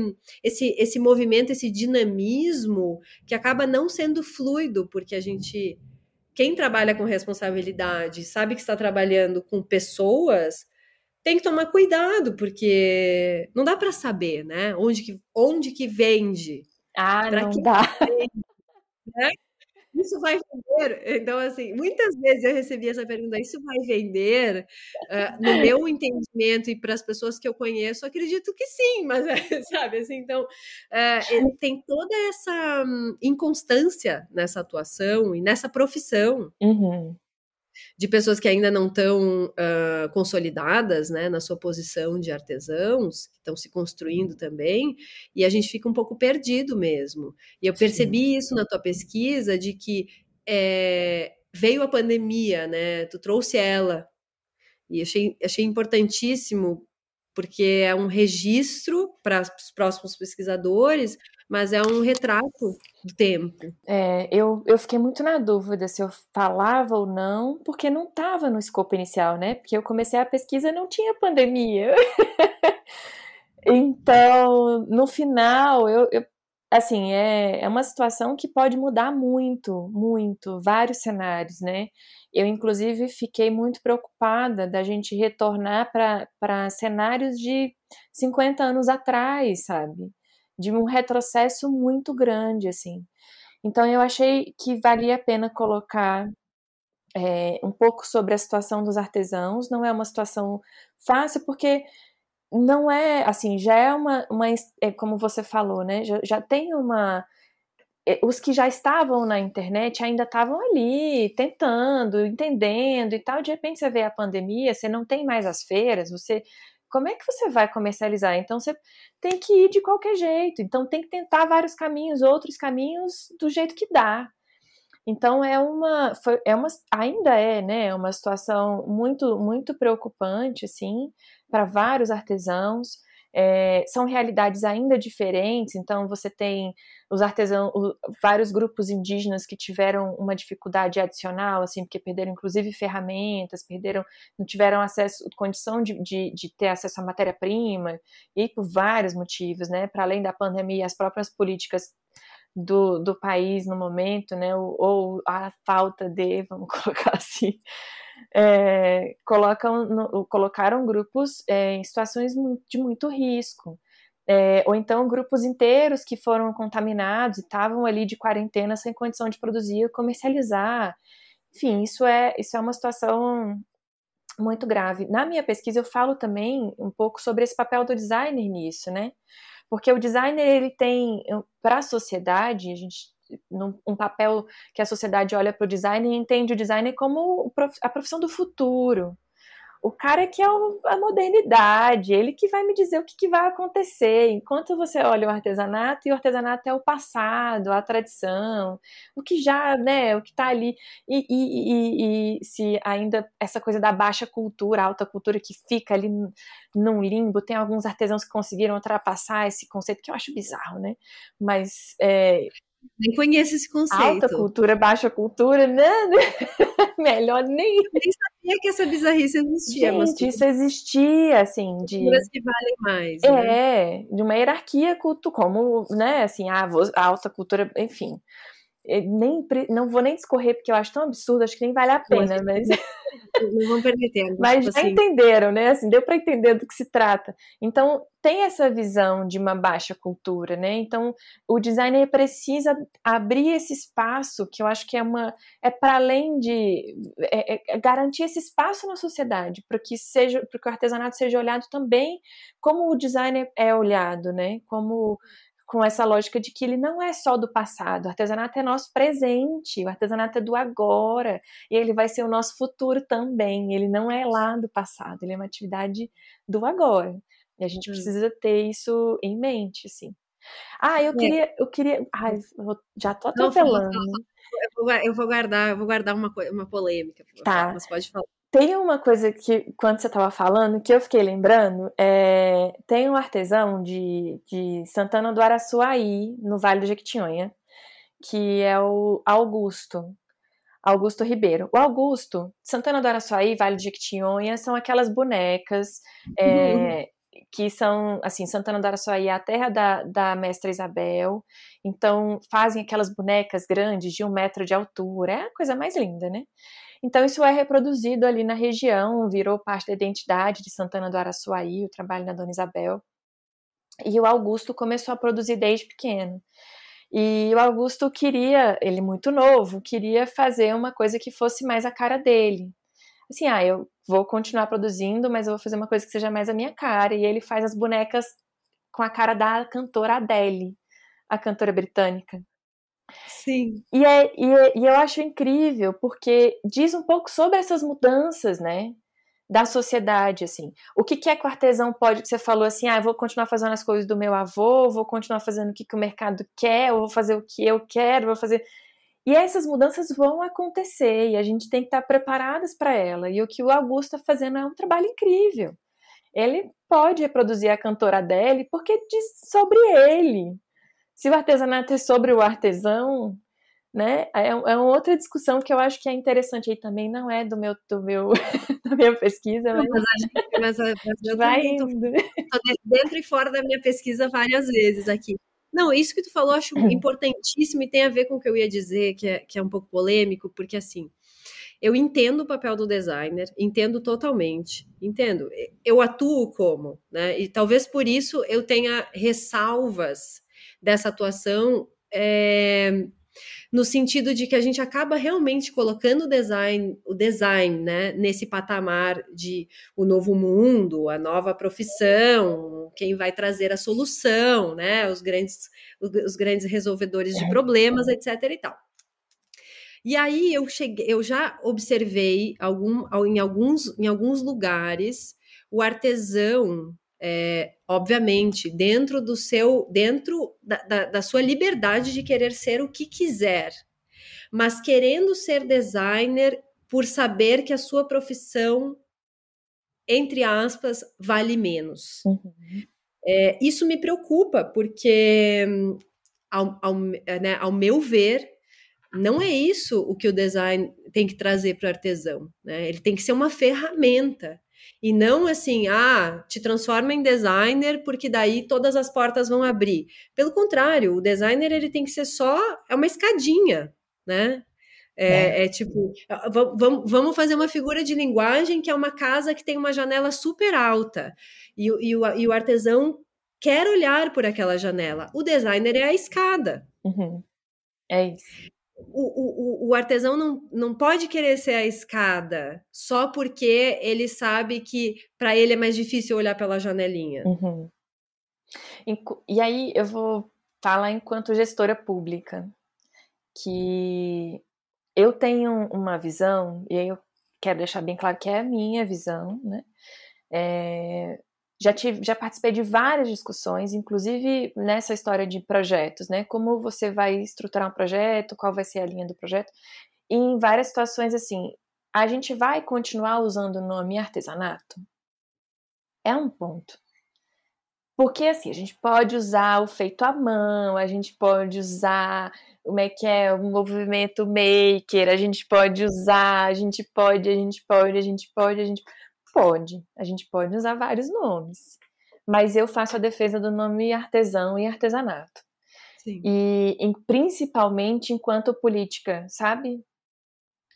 S1: esse, esse movimento, esse dinamismo que acaba não sendo fluido, porque a gente. Quem trabalha com responsabilidade, sabe que está trabalhando com pessoas, tem que tomar cuidado, porque não dá para saber, né? Onde que, onde que vende.
S2: Ah, pra não dá. Vende,
S1: né? Isso vai vender? Então, assim, muitas vezes eu recebi essa pergunta, isso vai vender? Uh, no meu entendimento e para as pessoas que eu conheço, acredito que sim, mas, sabe, assim, então, uh, tem toda essa um, inconstância nessa atuação e nessa profissão.
S2: Uhum
S1: de pessoas que ainda não estão uh, consolidadas né, na sua posição de artesãos, que estão se construindo também, e a gente fica um pouco perdido mesmo. E eu percebi Sim. isso na tua pesquisa, de que é, veio a pandemia, né? Tu trouxe ela. E achei, achei importantíssimo porque é um registro para os próximos pesquisadores, mas é um retrato do tempo.
S2: É, eu, eu fiquei muito na dúvida se eu falava ou não, porque não estava no escopo inicial, né? Porque eu comecei a pesquisa não tinha pandemia. então, no final, eu, eu assim, é, é uma situação que pode mudar muito, muito, vários cenários, né? Eu, inclusive, fiquei muito preocupada da gente retornar para cenários de 50 anos atrás, sabe? De um retrocesso muito grande, assim. Então, eu achei que valia a pena colocar é, um pouco sobre a situação dos artesãos. Não é uma situação fácil, porque não é assim, já é uma, uma é como você falou, né? Já, já tem uma. É, os que já estavam na internet ainda estavam ali, tentando, entendendo e tal. De repente você vê a pandemia, você não tem mais as feiras, você. Como é que você vai comercializar? Então você tem que ir de qualquer jeito. Então tem que tentar vários caminhos, outros caminhos do jeito que dá. Então é uma, foi, é uma, ainda é, né, uma situação muito, muito preocupante, assim, para vários artesãos. É, são realidades ainda diferentes, então você tem os artesãos, vários grupos indígenas que tiveram uma dificuldade adicional, assim, porque perderam inclusive ferramentas, perderam, não tiveram acesso, condição de, de, de ter acesso à matéria-prima, e por vários motivos, né, para além da pandemia, as próprias políticas do, do país no momento, né, ou, ou a falta de, vamos colocar assim, é, colocam no, colocaram grupos é, em situações de muito risco. É, ou então grupos inteiros que foram contaminados e estavam ali de quarentena sem condição de produzir ou comercializar. Enfim, isso é, isso é uma situação muito grave. Na minha pesquisa eu falo também um pouco sobre esse papel do designer nisso, né? Porque o designer ele tem para a sociedade, a gente um papel que a sociedade olha para o design e entende o design como a profissão do futuro. O cara que é a modernidade, ele que vai me dizer o que, que vai acontecer. Enquanto você olha o artesanato, e o artesanato é o passado, a tradição, o que já, né, o que está ali. E, e, e, e, se ainda essa coisa da baixa cultura, alta cultura que fica ali num limbo, tem alguns artesãos que conseguiram ultrapassar esse conceito, que eu acho bizarro, né? Mas é,
S1: nem conheço esse conceito.
S2: Alta cultura, baixa cultura, né? Melhor nem.
S1: Nem sabia que essa bizarrice existia.
S2: Gente, mas isso existia, assim, de.
S1: Culturas que valem mais.
S2: É, né? de uma hierarquia culto, como, né, assim, a alta cultura, enfim. Nem, não vou nem discorrer porque eu acho tão absurdo, acho que nem vale a pena, mas.
S1: Não vamos perder tempo.
S2: Mas tipo já assim. entenderam, né? Assim, deu para entender do que se trata. Então, tem essa visão de uma baixa cultura, né? Então, o designer precisa abrir esse espaço, que eu acho que é uma é para além de é, é, é garantir esse espaço na sociedade, para que seja, para que o artesanato seja olhado também como o designer é olhado, né? Como com essa lógica de que ele não é só do passado, o artesanato é nosso presente, o artesanato é do agora, e ele vai ser o nosso futuro também, ele não é lá do passado, ele é uma atividade do agora. E a gente hum. precisa ter isso em mente, assim. Ah, eu é. queria, eu queria, ai, eu já tô atropelando.
S1: Eu vou, eu vou guardar, eu vou guardar uma, uma polêmica.
S2: Tá.
S1: Você pode falar.
S2: Tem uma coisa que, quando você estava falando, que eu fiquei lembrando, é, tem um artesão de, de Santana do Araçuaí, no Vale do Jequitinhonha, que é o Augusto, Augusto Ribeiro. O Augusto, Santana do Araçuaí, Vale do Jequitinhonha, são aquelas bonecas é, uhum. que são, assim, Santana do Araçuaí é a terra da, da mestra Isabel, então fazem aquelas bonecas grandes de um metro de altura, é a coisa mais linda, né? Então, isso é reproduzido ali na região, virou parte da identidade de Santana do Araçuaí, o trabalho da Dona Isabel. E o Augusto começou a produzir desde pequeno. E o Augusto queria, ele muito novo, queria fazer uma coisa que fosse mais a cara dele. Assim, ah, eu vou continuar produzindo, mas eu vou fazer uma coisa que seja mais a minha cara. E ele faz as bonecas com a cara da cantora Adele, a cantora britânica.
S1: Sim.
S2: E, é, e, é, e eu acho incrível, porque diz um pouco sobre essas mudanças, né? Da sociedade, assim. O que, que é que o artesão pode, você falou assim, ah, vou continuar fazendo as coisas do meu avô, vou continuar fazendo o que, que o mercado quer, eu vou fazer o que eu quero, vou fazer. E essas mudanças vão acontecer e a gente tem que estar preparadas para ela. E o que o Augusto está fazendo é um trabalho incrível. ele pode reproduzir a cantora dele porque diz sobre ele. Se o artesanato é sobre o artesão, né? É, é uma outra discussão que eu acho que é interessante aí também, não é do meu, do meu da minha pesquisa, mas,
S1: mas, mas, mas eu vai indo. Tô dentro e fora da minha pesquisa várias vezes aqui. Não, isso que tu falou eu acho uhum. importantíssimo e tem a ver com o que eu ia dizer, que é, que é um pouco polêmico, porque assim, eu entendo o papel do designer, entendo totalmente, entendo. Eu atuo como, né? E talvez por isso eu tenha ressalvas dessa atuação, é, no sentido de que a gente acaba realmente colocando o design, o design, né, nesse patamar de o novo mundo, a nova profissão, quem vai trazer a solução, né, os grandes, os grandes resolvedores de problemas, etc. e tal. E aí eu cheguei, eu já observei algum, em, alguns, em alguns lugares o artesão, é, obviamente, dentro do seu, dentro da, da, da sua liberdade de querer ser o que quiser, mas querendo ser designer por saber que a sua profissão, entre aspas, vale menos. Uhum. É, isso me preocupa, porque, ao, ao, né, ao meu ver, não é isso o que o design tem que trazer para o artesão. Né? Ele tem que ser uma ferramenta. E não assim, ah, te transforma em designer porque daí todas as portas vão abrir. Pelo contrário, o designer ele tem que ser só é uma escadinha, né? É, é. é tipo, vamos, vamos fazer uma figura de linguagem que é uma casa que tem uma janela super alta e, e, o, e o artesão quer olhar por aquela janela. O designer é a escada.
S2: Uhum. É isso
S1: o, o, o, artesão não, não pode querer ser a escada só porque ele sabe que para ele é mais difícil olhar pela janelinha.
S2: Uhum. E aí eu vou falar enquanto gestora pública, que eu tenho uma visão, e aí eu quero deixar bem claro que é a minha visão, né? É, já, tive, já participei de várias discussões, inclusive nessa história de projetos, né? Como você vai estruturar um projeto, qual vai ser a linha do projeto. E em várias situações, assim, a gente vai continuar usando o nome artesanato? É um ponto. Porque, assim, a gente pode usar o feito à mão, a gente pode usar como é que é o movimento maker, a gente pode usar, a gente pode, a gente pode, a gente pode, a gente pode Pode, a gente pode usar vários nomes, mas eu faço a defesa do nome artesão e artesanato. Sim. E em, principalmente enquanto política, sabe?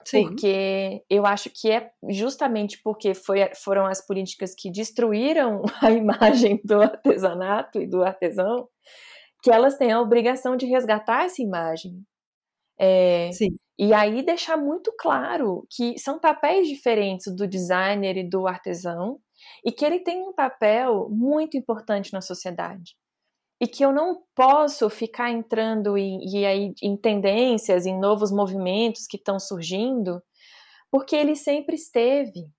S2: Sim. Porque eu acho que é justamente porque foi, foram as políticas que destruíram a imagem do artesanato e do artesão que elas têm a obrigação de resgatar essa imagem. É, Sim. E aí deixar muito claro que são papéis diferentes do designer e do artesão e que ele tem um papel muito importante na sociedade. E que eu não posso ficar entrando em, e aí, em tendências, em novos movimentos que estão surgindo, porque ele sempre esteve.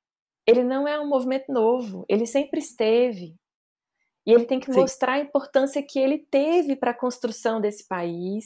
S2: Ele não é um movimento novo, ele sempre esteve. E ele tem que Sim. mostrar a importância que ele teve para a construção desse país,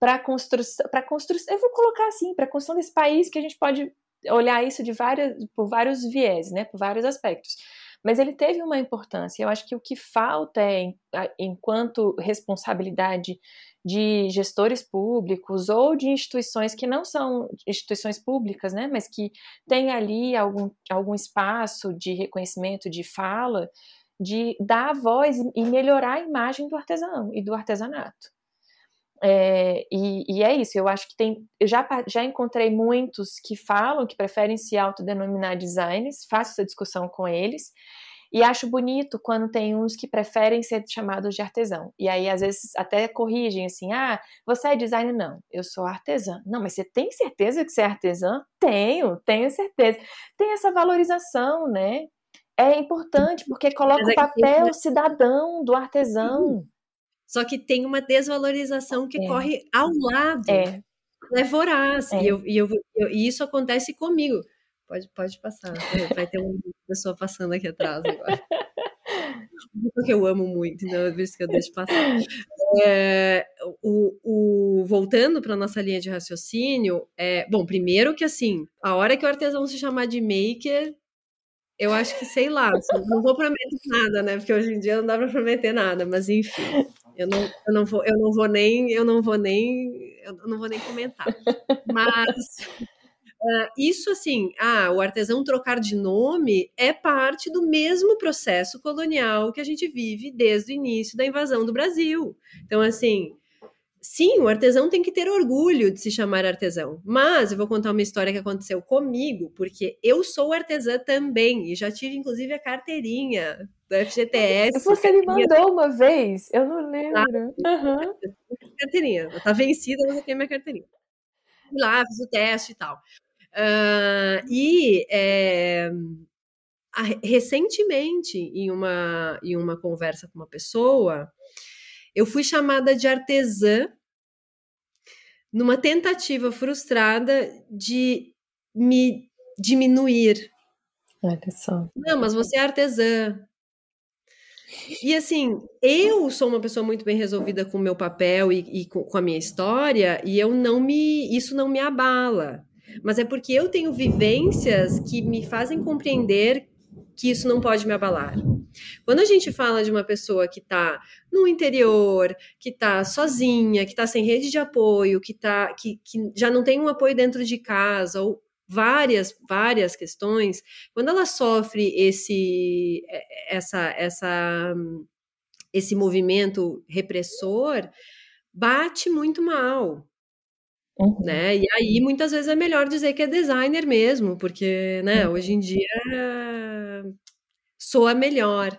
S2: para construção, para construção, eu vou colocar assim, para a construção desse país que a gente pode olhar isso de várias, por vários viés, né, por vários aspectos. Mas ele teve uma importância. Eu acho que o que falta é, enquanto responsabilidade de gestores públicos ou de instituições que não são instituições públicas, né, mas que têm ali algum, algum espaço de reconhecimento, de fala, de dar voz e melhorar a imagem do artesão e do artesanato. É, e, e, é isso, eu acho que tem. Eu já, já encontrei muitos que falam que preferem se autodenominar designers, faço essa discussão com eles, e acho bonito quando tem uns que preferem ser chamados de artesão. E aí, às vezes, até corrigem assim: ah, você é designer? Não, eu sou artesã. Não, mas você tem certeza que você é artesã? Tenho, tenho certeza. Tem essa valorização, né? É importante porque coloca o papel cidadão do artesão.
S1: Só que tem uma desvalorização que é. corre ao lado. É. É voraz. É. E, eu, e, eu, eu, e isso acontece comigo. Pode, pode passar. Vai ter uma pessoa passando aqui atrás agora. Porque eu amo muito, então é por isso que eu deixo passar. É, o, o, voltando para nossa linha de raciocínio, é, bom, primeiro que assim, a hora que o artesão se chamar de maker, eu acho que, sei lá, assim, não vou prometer nada, né? Porque hoje em dia não dá para prometer nada, mas enfim, eu não, eu não vou, eu não vou nem, eu não vou nem, eu não vou nem comentar. Mas uh, isso assim, ah, o artesão trocar de nome é parte do mesmo processo colonial que a gente vive desde o início da invasão do Brasil. Então, assim, Sim, o artesão tem que ter orgulho de se chamar artesão. Mas eu vou contar uma história que aconteceu comigo, porque eu sou artesã também e já tive inclusive a carteirinha do FGTS.
S2: Você me mandou uma vez, eu não lembro. Ah, uhum.
S1: Carteirinha, tá vencida, mas eu tenho minha carteirinha. Fui lá, fiz o teste e tal. Uh, e é, recentemente, em uma, em uma conversa com uma pessoa, eu fui chamada de artesã numa tentativa frustrada de me diminuir.
S2: Olha só.
S1: Não, mas você é artesã. E assim, eu sou uma pessoa muito bem resolvida com o meu papel e, e com, com, a minha história, e eu não me. Isso não me abala. Mas é porque eu tenho vivências que me fazem compreender que isso não pode me abalar. Quando a gente fala de uma pessoa que está no interior, que está sozinha, que está sem rede de apoio, que, tá, que, que já não tem um apoio dentro de casa, ou várias, várias questões, quando ela sofre esse, essa, essa, esse movimento repressor, bate muito mal. Uhum. Né? E aí, muitas vezes, é melhor dizer que é designer mesmo, porque né, uhum. hoje em dia soa melhor.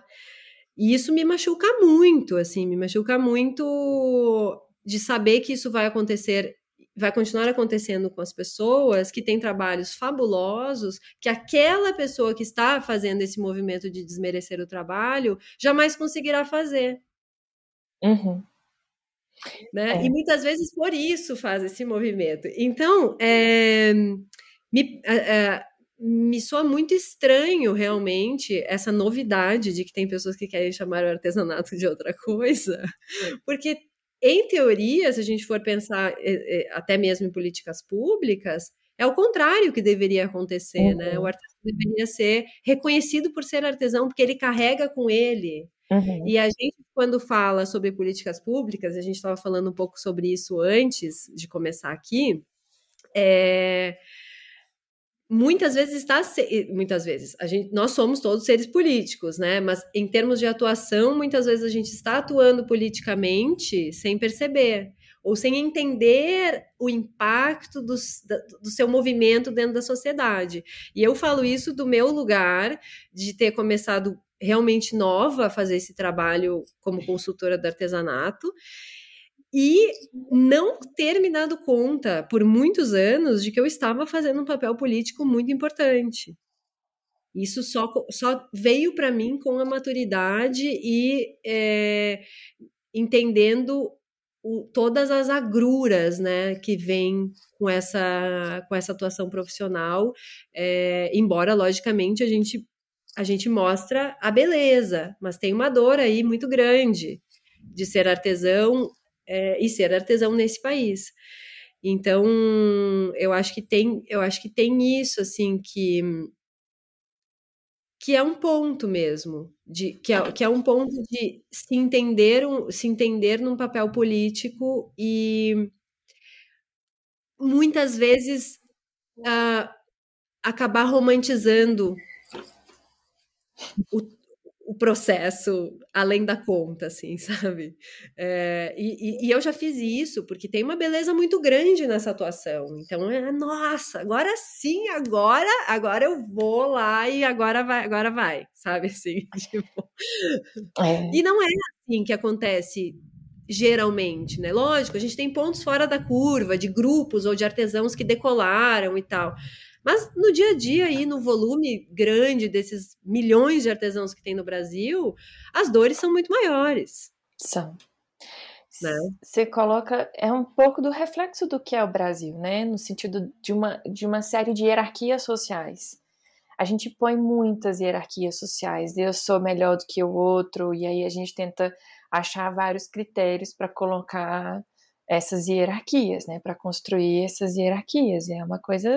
S1: E isso me machuca muito, assim, me machuca muito de saber que isso vai acontecer, vai continuar acontecendo com as pessoas que têm trabalhos fabulosos, que aquela pessoa que está fazendo esse movimento de desmerecer o trabalho jamais conseguirá fazer.
S2: Uhum.
S1: Né? É. E muitas vezes por isso faz esse movimento. Então, é, me, é, me soa muito estranho realmente essa novidade de que tem pessoas que querem chamar o artesanato de outra coisa, porque em teoria, se a gente for pensar é, é, até mesmo em políticas públicas, é o contrário que deveria acontecer, uhum. né? O artesão deveria ser reconhecido por ser artesão, porque ele carrega com ele
S2: Uhum.
S1: E a gente, quando fala sobre políticas públicas, a gente estava falando um pouco sobre isso antes de começar aqui, é, muitas vezes está muitas vezes a gente nós somos todos seres políticos né? Mas em termos de atuação muitas vezes a gente está atuando politicamente sem perceber ou sem entender o impacto do, do seu movimento dentro da sociedade. E eu falo isso do meu lugar de ter começado realmente nova a fazer esse trabalho como consultora do artesanato e não ter me dado conta por muitos anos de que eu estava fazendo um papel político muito importante. Isso só, só veio para mim com a maturidade e é, entendendo o, todas as agruras né, que vêm com essa, com essa atuação profissional, é, embora, logicamente, a gente a gente mostra a beleza, mas tem uma dor aí muito grande de ser artesão é, e ser artesão nesse país. Então, eu acho que tem, eu acho que tem isso assim que que é um ponto mesmo de que é, que é um ponto de se entender um, se entender num papel político e muitas vezes uh, acabar romantizando o, o processo além da conta, assim, sabe? É, e, e, eu já fiz isso, porque tem uma beleza muito grande nessa atuação. Então, é, nossa, agora sim, agora, agora eu vou lá e agora vai, agora vai, sabe? Assim, tipo... é. E não é assim que acontece geralmente, né? Lógico, a gente tem pontos fora da curva, de grupos ou de artesãos que decolaram e tal. Mas no dia a dia, aí, no volume grande desses milhões de artesãos que tem no Brasil, as dores são muito maiores.
S2: São. Né? Você coloca, é um pouco do reflexo do que é o Brasil, né? No sentido de uma, de uma série de hierarquias sociais. A gente põe muitas hierarquias sociais. Eu sou melhor do que o outro, e aí a gente tenta achar vários critérios para colocar essas hierarquias, né? Para construir essas hierarquias. É uma coisa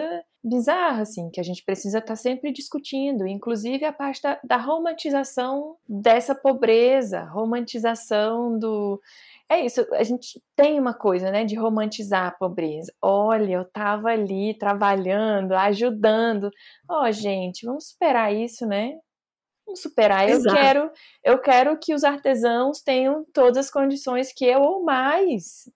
S2: bizarra, assim, que a gente precisa estar tá sempre discutindo, inclusive a parte da, da romantização dessa pobreza, romantização do. É isso, a gente tem uma coisa, né, de romantizar a pobreza. Olha, eu tava ali trabalhando, ajudando. Ó, oh, gente, vamos superar isso, né? Vamos superar. Eu quero, eu quero que os artesãos tenham todas as condições que eu ou mais.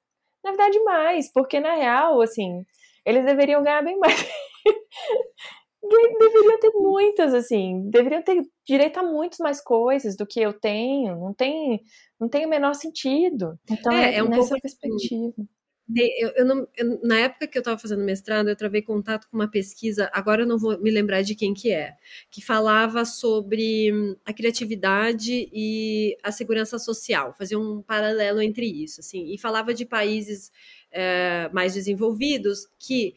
S2: Na verdade, mais, porque na real, assim, eles deveriam ganhar bem mais. deveriam ter muitas, assim, deveriam ter direito a muitas mais coisas do que eu tenho. Não tem, não tem o menor sentido. Então, é, é um nessa pouco assim, perspectiva.
S1: Eu, eu não, eu, na época que eu estava fazendo mestrado, eu travei contato com uma pesquisa, agora eu não vou me lembrar de quem que é, que falava sobre hum, a criatividade e a segurança social, fazia um paralelo entre isso, assim, e falava de países é, mais desenvolvidos que,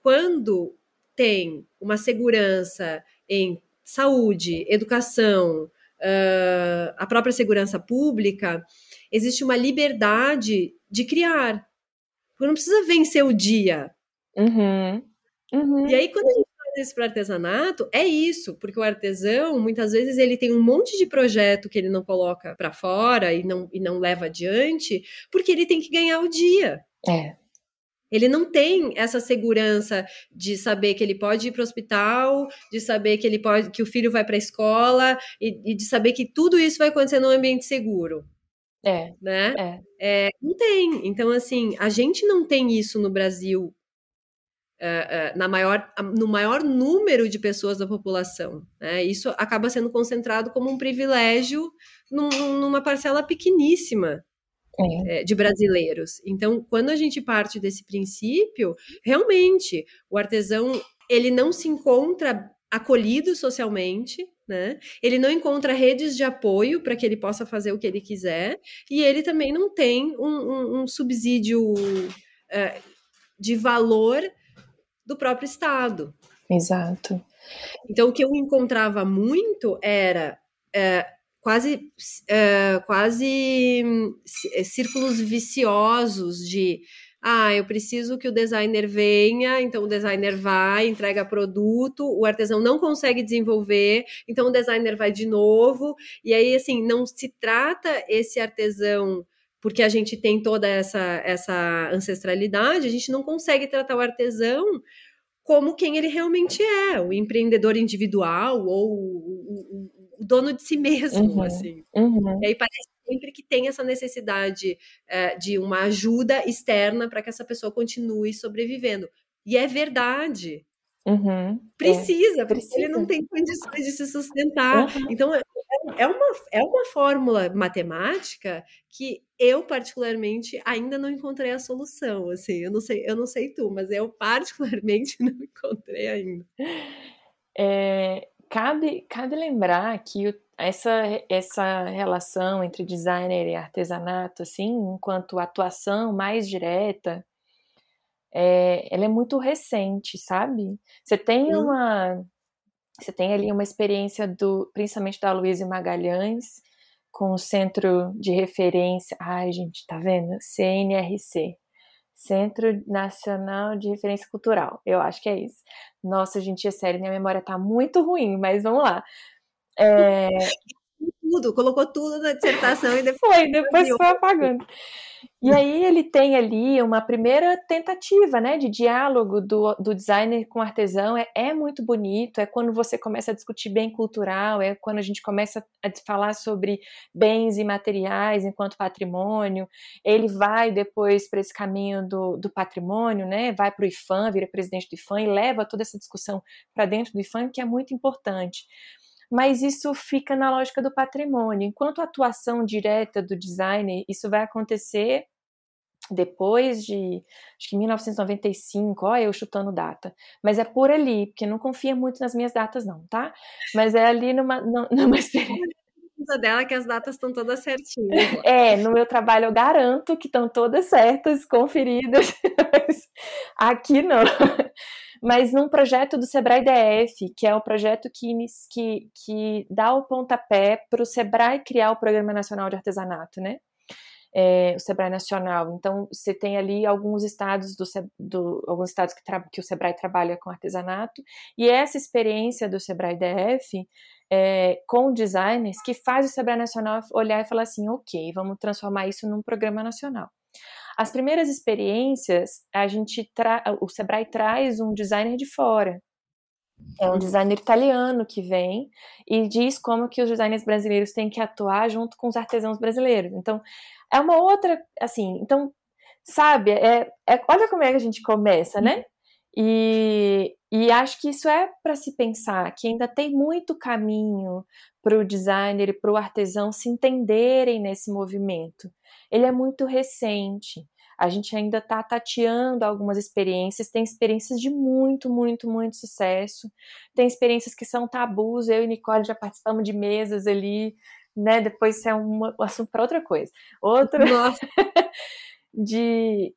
S1: quando tem uma segurança em saúde, educação, uh, a própria segurança pública, existe uma liberdade de criar. Porque não precisa vencer o dia.
S2: Uhum. Uhum.
S1: E aí, quando a gente faz isso para artesanato, é isso, porque o artesão, muitas vezes, ele tem um monte de projeto que ele não coloca para fora e não, e não leva adiante, porque ele tem que ganhar o dia.
S2: É.
S1: Ele não tem essa segurança de saber que ele pode ir para o hospital, de saber que ele pode, que o filho vai para a escola e, e, de saber que tudo isso vai acontecer num ambiente seguro.
S2: É,
S1: né?
S2: É.
S1: é. não tem. Então, assim, a gente não tem isso no Brasil uh, uh, na maior, no maior número de pessoas da população. Né? Isso acaba sendo concentrado como um privilégio num, numa parcela pequeníssima é. de brasileiros. Então, quando a gente parte desse princípio, realmente o artesão ele não se encontra acolhido socialmente, né? Ele não encontra redes de apoio para que ele possa fazer o que ele quiser e ele também não tem um, um, um subsídio uh, de valor do próprio Estado.
S2: Exato.
S1: Então, o que eu encontrava muito era uh, quase, uh, quase eh, círculos viciosos de ah, eu preciso que o designer venha, então o designer vai, entrega produto, o artesão não consegue desenvolver, então o designer vai de novo, e aí assim, não se trata esse artesão porque a gente tem toda essa, essa ancestralidade, a gente não consegue tratar o artesão como quem ele realmente é, o empreendedor individual ou o, o, o dono de si mesmo, uhum, assim.
S2: Uhum.
S1: E aí parece sempre que tem essa necessidade é, de uma ajuda externa para que essa pessoa continue sobrevivendo. E é verdade.
S2: Uhum,
S1: precisa, é, porque precisa. ele não tem condições de se sustentar. Então, é, é, uma, é uma fórmula matemática que eu, particularmente, ainda não encontrei a solução. Assim, eu não sei, eu não sei tu, mas eu, particularmente, não encontrei ainda.
S2: É, cabe, cabe lembrar que essa, essa relação entre designer e artesanato, assim, enquanto atuação mais direta, é, ela é muito recente, sabe? Você tem uma você tem ali uma experiência do principalmente da Luísa Magalhães com o centro de referência, ai gente, tá vendo? CNRC, Centro Nacional de Referência Cultural. Eu acho que é isso. Nossa, gente, é sério, minha memória tá muito ruim, mas vamos lá. É...
S1: Tudo, colocou tudo na dissertação e depois
S2: foi, depois foi apagando. E aí ele tem ali uma primeira tentativa, né, de diálogo do, do designer com o artesão, é, é muito bonito, é quando você começa a discutir bem cultural, é quando a gente começa a falar sobre bens e materiais enquanto patrimônio, ele vai depois para esse caminho do, do patrimônio, né, vai para o IFAM, vira presidente do IFAM e leva toda essa discussão para dentro do IFAM, que é muito importante. Mas isso fica na lógica do patrimônio. Enquanto a atuação direta do designer, isso vai acontecer depois de, acho que 1995, ó, eu chutando data, mas é por ali, porque não confia muito nas minhas datas não, tá? Mas é ali numa, numa experiência
S1: dela que as datas estão todas certinhas.
S2: É, no meu trabalho eu garanto que estão todas certas, conferidas, aqui não. Mas num projeto do Sebrae DF, que é o projeto que, que, que dá o pontapé para o Sebrae criar o Programa Nacional de Artesanato, né? É, o Sebrae Nacional. Então, você tem ali alguns estados do, do alguns estados que, que, o Sebrae trabalha com artesanato, e essa experiência do Sebrae DF é, com designers que faz o Sebrae Nacional olhar e falar assim, ok, vamos transformar isso num programa nacional. As primeiras experiências, a gente o Sebrae traz um designer de fora, é um designer italiano que vem e diz como que os designers brasileiros têm que atuar junto com os artesãos brasileiros. Então, é uma outra, assim, então, sabe, é, é olha como é que a gente começa, né? E, e acho que isso é para se pensar, que ainda tem muito caminho para o designer e para o artesão se entenderem nesse movimento. Ele é muito recente. A gente ainda está tateando algumas experiências, tem experiências de muito, muito, muito sucesso, tem experiências que são tabus. Eu e Nicole já participamos de mesas ali, né? Depois isso é um assunto para outra coisa. Outro de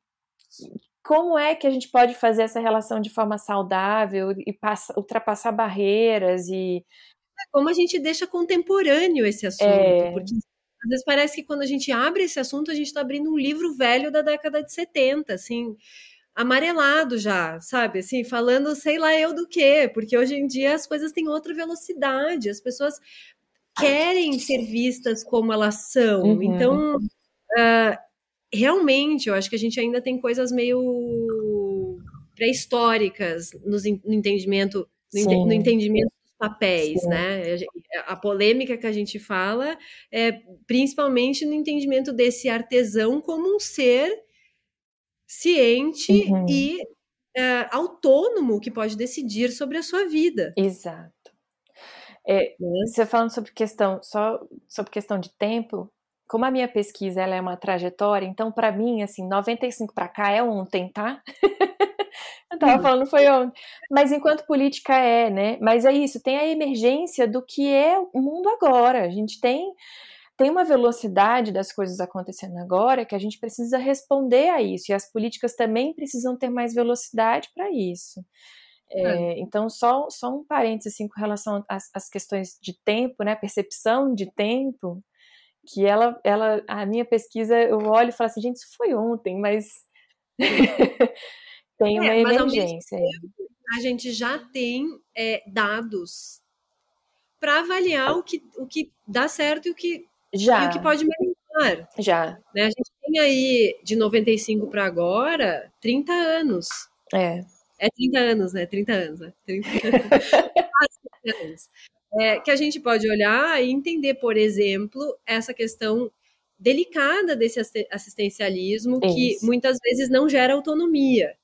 S2: como é que a gente pode fazer essa relação de forma saudável e passa, ultrapassar barreiras e
S1: é, como a gente deixa contemporâneo esse assunto, é... porque às vezes parece que quando a gente abre esse assunto, a gente está abrindo um livro velho da década de 70, assim, amarelado já, sabe? Assim, falando sei lá eu do quê, porque hoje em dia as coisas têm outra velocidade, as pessoas querem ser vistas como elas são. Uhum. Então, uh, realmente, eu acho que a gente ainda tem coisas meio pré-históricas no entendimento, no, no entendimento papéis, Sim. né? A polêmica que a gente fala é principalmente no entendimento desse artesão como um ser ciente uhum. e é, autônomo que pode decidir sobre a sua vida.
S2: Exato. É, né? Você falando sobre questão só sobre questão de tempo, como a minha pesquisa ela é uma trajetória, então para mim assim 95 para cá é ontem, tá? Eu tava falando foi ontem. Mas enquanto política é, né? Mas é isso, tem a emergência do que é o mundo agora. A gente tem tem uma velocidade das coisas acontecendo agora que a gente precisa responder a isso. E as políticas também precisam ter mais velocidade para isso. É, é. Então, só, só um parênteses assim, com relação às, às questões de tempo, né? Percepção de tempo, que ela, ela, a minha pesquisa, eu olho e falo assim, gente, isso foi ontem, mas Tem uma é, emergência. Tempo,
S1: a gente já tem é, dados para avaliar o que, o que dá certo e o que, já. E o que pode melhorar.
S2: Já.
S1: Né? A gente tem aí, de 95 para agora, 30 anos.
S2: É.
S1: É 30 anos, né? 30 anos, né? 30 anos. É, que a gente pode olhar e entender, por exemplo, essa questão delicada desse assistencialismo Isso. que muitas vezes não gera autonomia.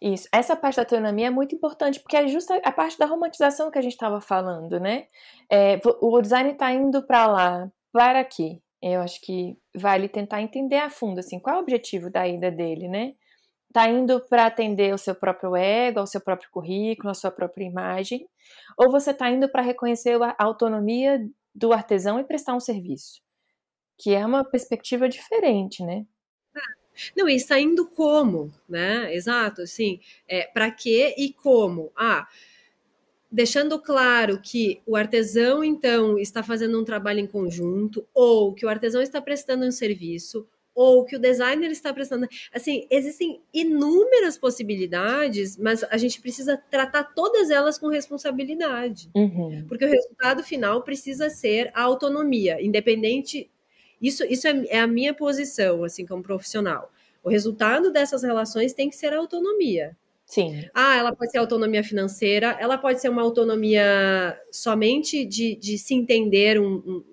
S2: Isso. Essa parte da autonomia é muito importante, porque é justa a parte da romantização que a gente estava falando, né? É, o design está indo para lá, para aqui. Eu acho que vale tentar entender a fundo, assim, qual é o objetivo da ida dele, né? Tá indo para atender o seu próprio ego, o seu próprio currículo, a sua própria imagem, ou você está indo para reconhecer a autonomia do artesão e prestar um serviço, que é uma perspectiva diferente, né?
S1: Não, e saindo como, né? Exato, assim, é, para quê e como? Ah, deixando claro que o artesão, então, está fazendo um trabalho em conjunto, ou que o artesão está prestando um serviço, ou que o designer está prestando. Assim, existem inúmeras possibilidades, mas a gente precisa tratar todas elas com responsabilidade. Uhum. Porque o resultado final precisa ser a autonomia, independente isso, isso é, é a minha posição, assim, como profissional. O resultado dessas relações tem que ser a autonomia.
S2: Sim.
S1: Ah, ela pode ser autonomia financeira, ela pode ser uma autonomia somente de, de se entender um, um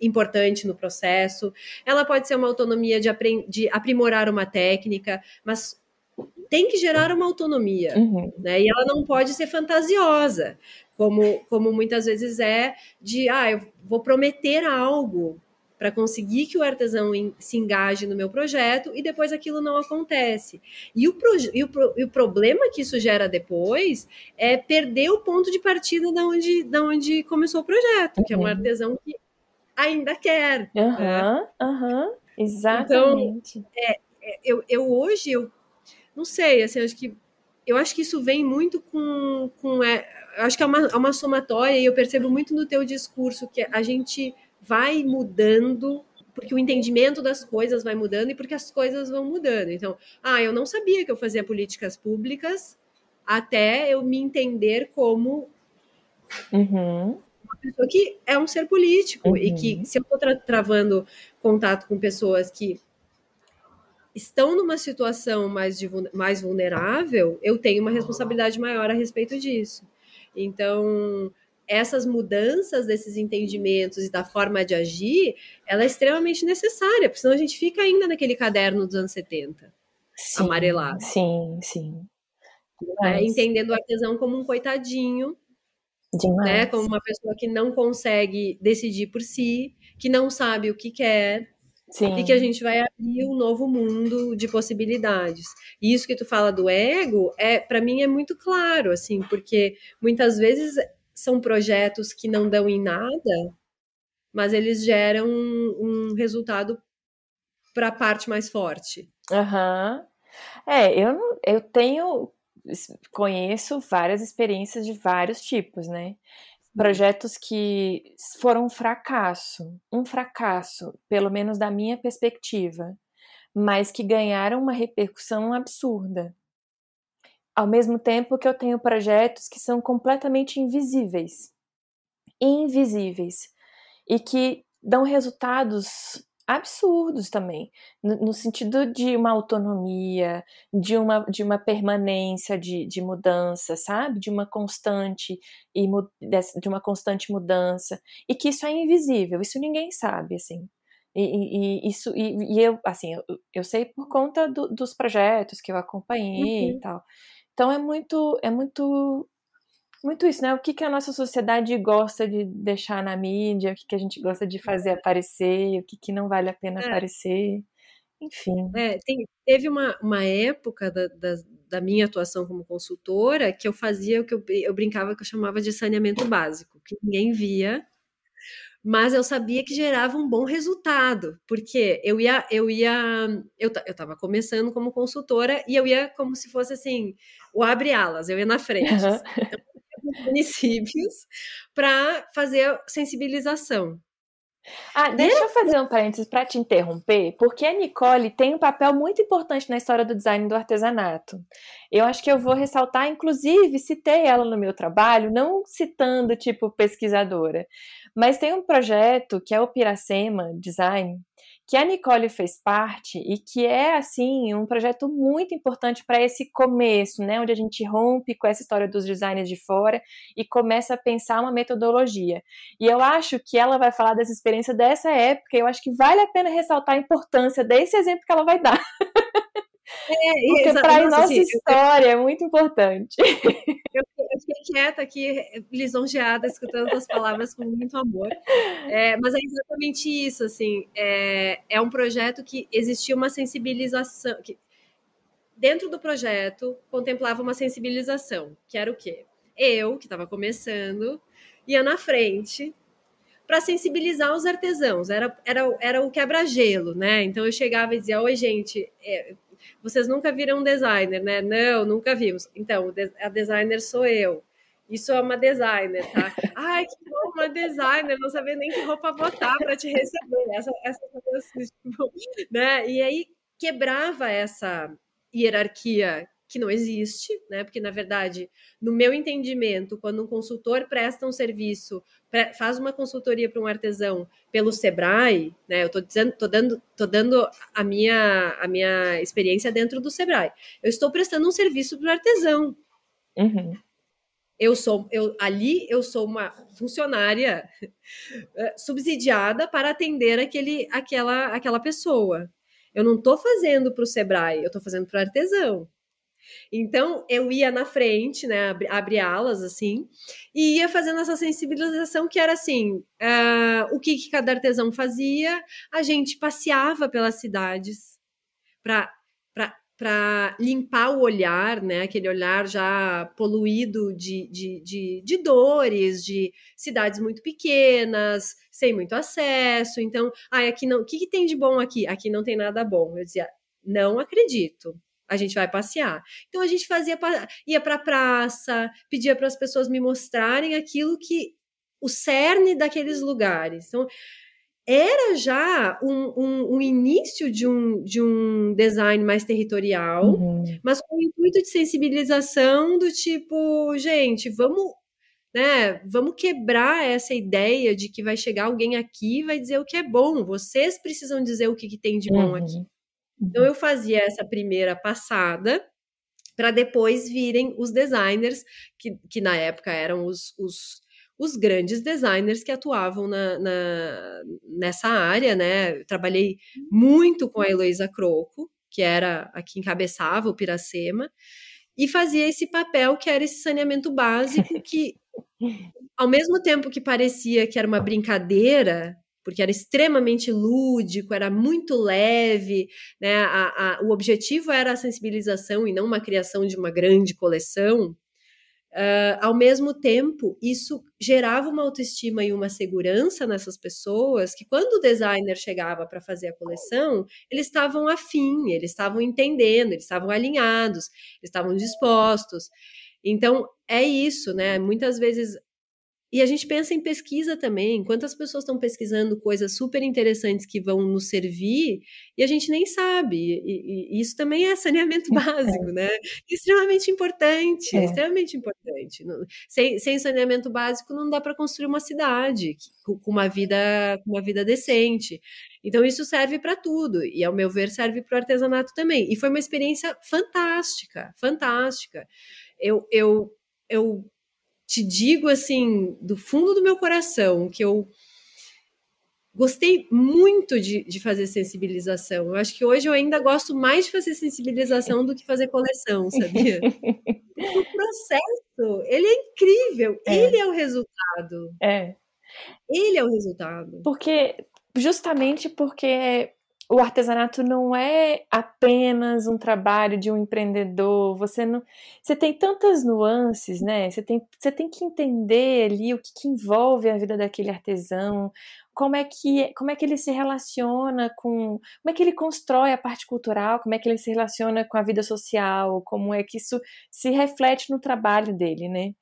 S1: importante no processo, ela pode ser uma autonomia de, de aprimorar uma técnica, mas tem que gerar uma autonomia, uhum. né? E ela não pode ser fantasiosa, como, como muitas vezes é de, ah, eu vou prometer algo para conseguir que o artesão se engaje no meu projeto e depois aquilo não acontece. E o, e o, e o problema que isso gera depois é perder o ponto de partida da onde, da onde começou o projeto, uhum. que é um uhum. artesão que ainda quer.
S2: Aham, né? aham, exatamente.
S1: Então, é, é, eu, eu hoje, eu não sei, assim, acho que eu acho que isso vem muito com, com é, acho que é uma, é uma somatória e eu percebo muito no teu discurso que a gente vai mudando porque o entendimento das coisas vai mudando e porque as coisas vão mudando. Então, ah, eu não sabia que eu fazia políticas públicas até eu me entender como
S2: uhum.
S1: uma pessoa que é um ser político uhum. e que se eu estou tra travando contato com pessoas que estão numa situação mais, de, mais vulnerável, eu tenho uma responsabilidade maior a respeito disso. Então, essas mudanças desses entendimentos e da forma de agir, ela é extremamente necessária, porque senão a gente fica ainda naquele caderno dos anos 70, sim, amarelado.
S2: Sim, sim.
S1: É, entendendo o artesão como um coitadinho, Demais. né? Como uma pessoa que não consegue decidir por si, que não sabe o que quer, Sim. e que a gente vai abrir um novo mundo de possibilidades. E isso que tu fala do ego, é para mim é muito claro, assim, porque muitas vezes são projetos que não dão em nada, mas eles geram um, um resultado para a parte mais forte.
S2: Aham. Uhum. É, eu, eu tenho, conheço várias experiências de vários tipos, né? Projetos que foram um fracasso, um fracasso, pelo menos da minha perspectiva, mas que ganharam uma repercussão absurda. Ao mesmo tempo que eu tenho projetos que são completamente invisíveis. Invisíveis. E que dão resultados absurdos também, no, no, sentido de uma autonomia, de uma, de uma permanência de, de mudança, sabe? De uma constante e de uma constante mudança e que isso é invisível, isso ninguém sabe, assim. E, e, e isso e, e, eu assim eu, eu sei por conta do, dos projetos que eu acompanhei uhum. e tal então é muito, é muito, muito isso, né? O que, que a nossa sociedade gosta de deixar na mídia, o que, que a gente gosta de fazer aparecer, o que, que não vale a pena é. aparecer, enfim.
S1: É, tem, teve uma, uma época da, da, da, minha atuação como consultora que eu fazia o que eu, eu brincava que eu chamava de saneamento básico, que ninguém via, mas eu sabia que gerava um bom resultado, porque eu ia, eu ia, eu estava começando como consultora e eu ia como se fosse assim, o abre alas, eu ia na frente, uhum. então, municípios para fazer sensibilização.
S2: Ah, deixa eu fazer um parênteses para te interromper, porque a Nicole tem um papel muito importante na história do design do artesanato. Eu acho que eu vou ressaltar, inclusive, citei ela no meu trabalho, não citando tipo pesquisadora, mas tem um projeto que é o Piracema Design, que a Nicole fez parte e que é assim um projeto muito importante para esse começo, né, onde a gente rompe com essa história dos designers de fora e começa a pensar uma metodologia. E eu acho que ela vai falar dessa experiência dessa época. E eu acho que vale a pena ressaltar a importância desse exemplo que ela vai dar. É, Porque para a nossa assim, história eu... é muito importante.
S1: Eu, eu, fiquei quieta aqui, lisonjeada, escutando as palavras com muito amor. É, mas é exatamente isso, assim, é, é um projeto que existia uma sensibilização, que dentro do projeto contemplava uma sensibilização, que era o quê? Eu, que estava começando, ia na frente para sensibilizar os artesãos, era, era, era o quebra-gelo, né? Então eu chegava e dizia: Oi, gente, é, vocês nunca viram um designer, né? Não, nunca vimos. Então, a designer sou eu. Isso é uma designer, tá? Ai, que bom, uma designer, não sabia nem que roupa botar para te receber. Essa, essa tipo, né? E aí quebrava essa hierarquia que não existe, né? Porque na verdade, no meu entendimento, quando um consultor presta um serviço, faz uma consultoria para um artesão pelo Sebrae, né? Eu estou dizendo, tô dando, tô dando a minha a minha experiência dentro do Sebrae. Eu estou prestando um serviço para o artesão.
S2: Uhum.
S1: Eu sou, eu ali eu sou uma funcionária eh, subsidiada para atender aquele, aquela, aquela pessoa. Eu não estou fazendo para o Sebrae, eu estou fazendo para o artesão. Então, eu ia na frente, né, abri, abri alas, assim, e ia fazendo essa sensibilização que era assim, uh, o que, que cada artesão fazia, a gente passeava pelas cidades para para limpar o olhar, né? Aquele olhar já poluído de, de, de, de, dores, de cidades muito pequenas, sem muito acesso. Então, ah, aqui não. O que, que tem de bom aqui? Aqui não tem nada bom. Eu dizia, não acredito a gente vai passear. Então a gente fazia ia para a praça, pedia para as pessoas me mostrarem aquilo que o cerne daqueles lugares. Então, era já um, um, um, início de um, de um design mais territorial, uhum. mas com o intuito de sensibilização do tipo, gente, vamos, né, vamos quebrar essa ideia de que vai chegar alguém aqui e vai dizer o que é bom. Vocês precisam dizer o que, que tem de bom uhum. aqui. Então eu fazia essa primeira passada para depois virem os designers, que, que na época eram os, os os grandes designers que atuavam na, na, nessa área, né? Eu trabalhei muito com a Heloísa Croco, que era a que encabeçava o Piracema, e fazia esse papel que era esse saneamento básico que, ao mesmo tempo que parecia que era uma brincadeira, porque era extremamente lúdico, era muito leve, né? A, a, o objetivo era a sensibilização e não uma criação de uma grande coleção. Uh, ao mesmo tempo, isso gerava uma autoestima e uma segurança nessas pessoas que, quando o designer chegava para fazer a coleção, eles estavam afim, eles estavam entendendo, eles estavam alinhados, eles estavam dispostos. Então, é isso, né? Muitas vezes e a gente pensa em pesquisa também, quantas pessoas estão pesquisando coisas super interessantes que vão nos servir e a gente nem sabe. E, e isso também é saneamento básico, é. né? Extremamente importante, é. extremamente importante. Sem, sem, saneamento básico não dá para construir uma cidade com uma vida, com uma vida decente. Então isso serve para tudo e, ao meu ver, serve para o artesanato também. E foi uma experiência fantástica, fantástica. Eu, eu, eu te digo assim, do fundo do meu coração, que eu gostei muito de, de, fazer sensibilização. Eu acho que hoje eu ainda gosto mais de fazer sensibilização do que fazer coleção, sabia? o processo, ele é incrível, é. ele é o resultado.
S2: É.
S1: Ele é o resultado.
S2: Porque, justamente porque o artesanato não é apenas um trabalho de um empreendedor. Você não, você tem tantas nuances, né? Você tem, você tem que entender ali o que, que envolve a vida daquele artesão, como é que como é que ele se relaciona com, como é que ele constrói a parte cultural, como é que ele se relaciona com a vida social, como é que isso se reflete no trabalho dele, né?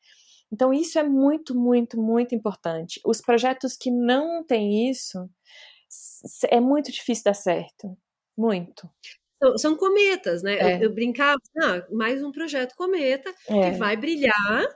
S2: Então isso é muito, muito, muito importante. Os projetos que não têm isso, é muito difícil dar certo. Muito.
S1: São, cometas, né? É. Eu, eu, brincava, ah, mais um projeto cometa é. que vai brilhar,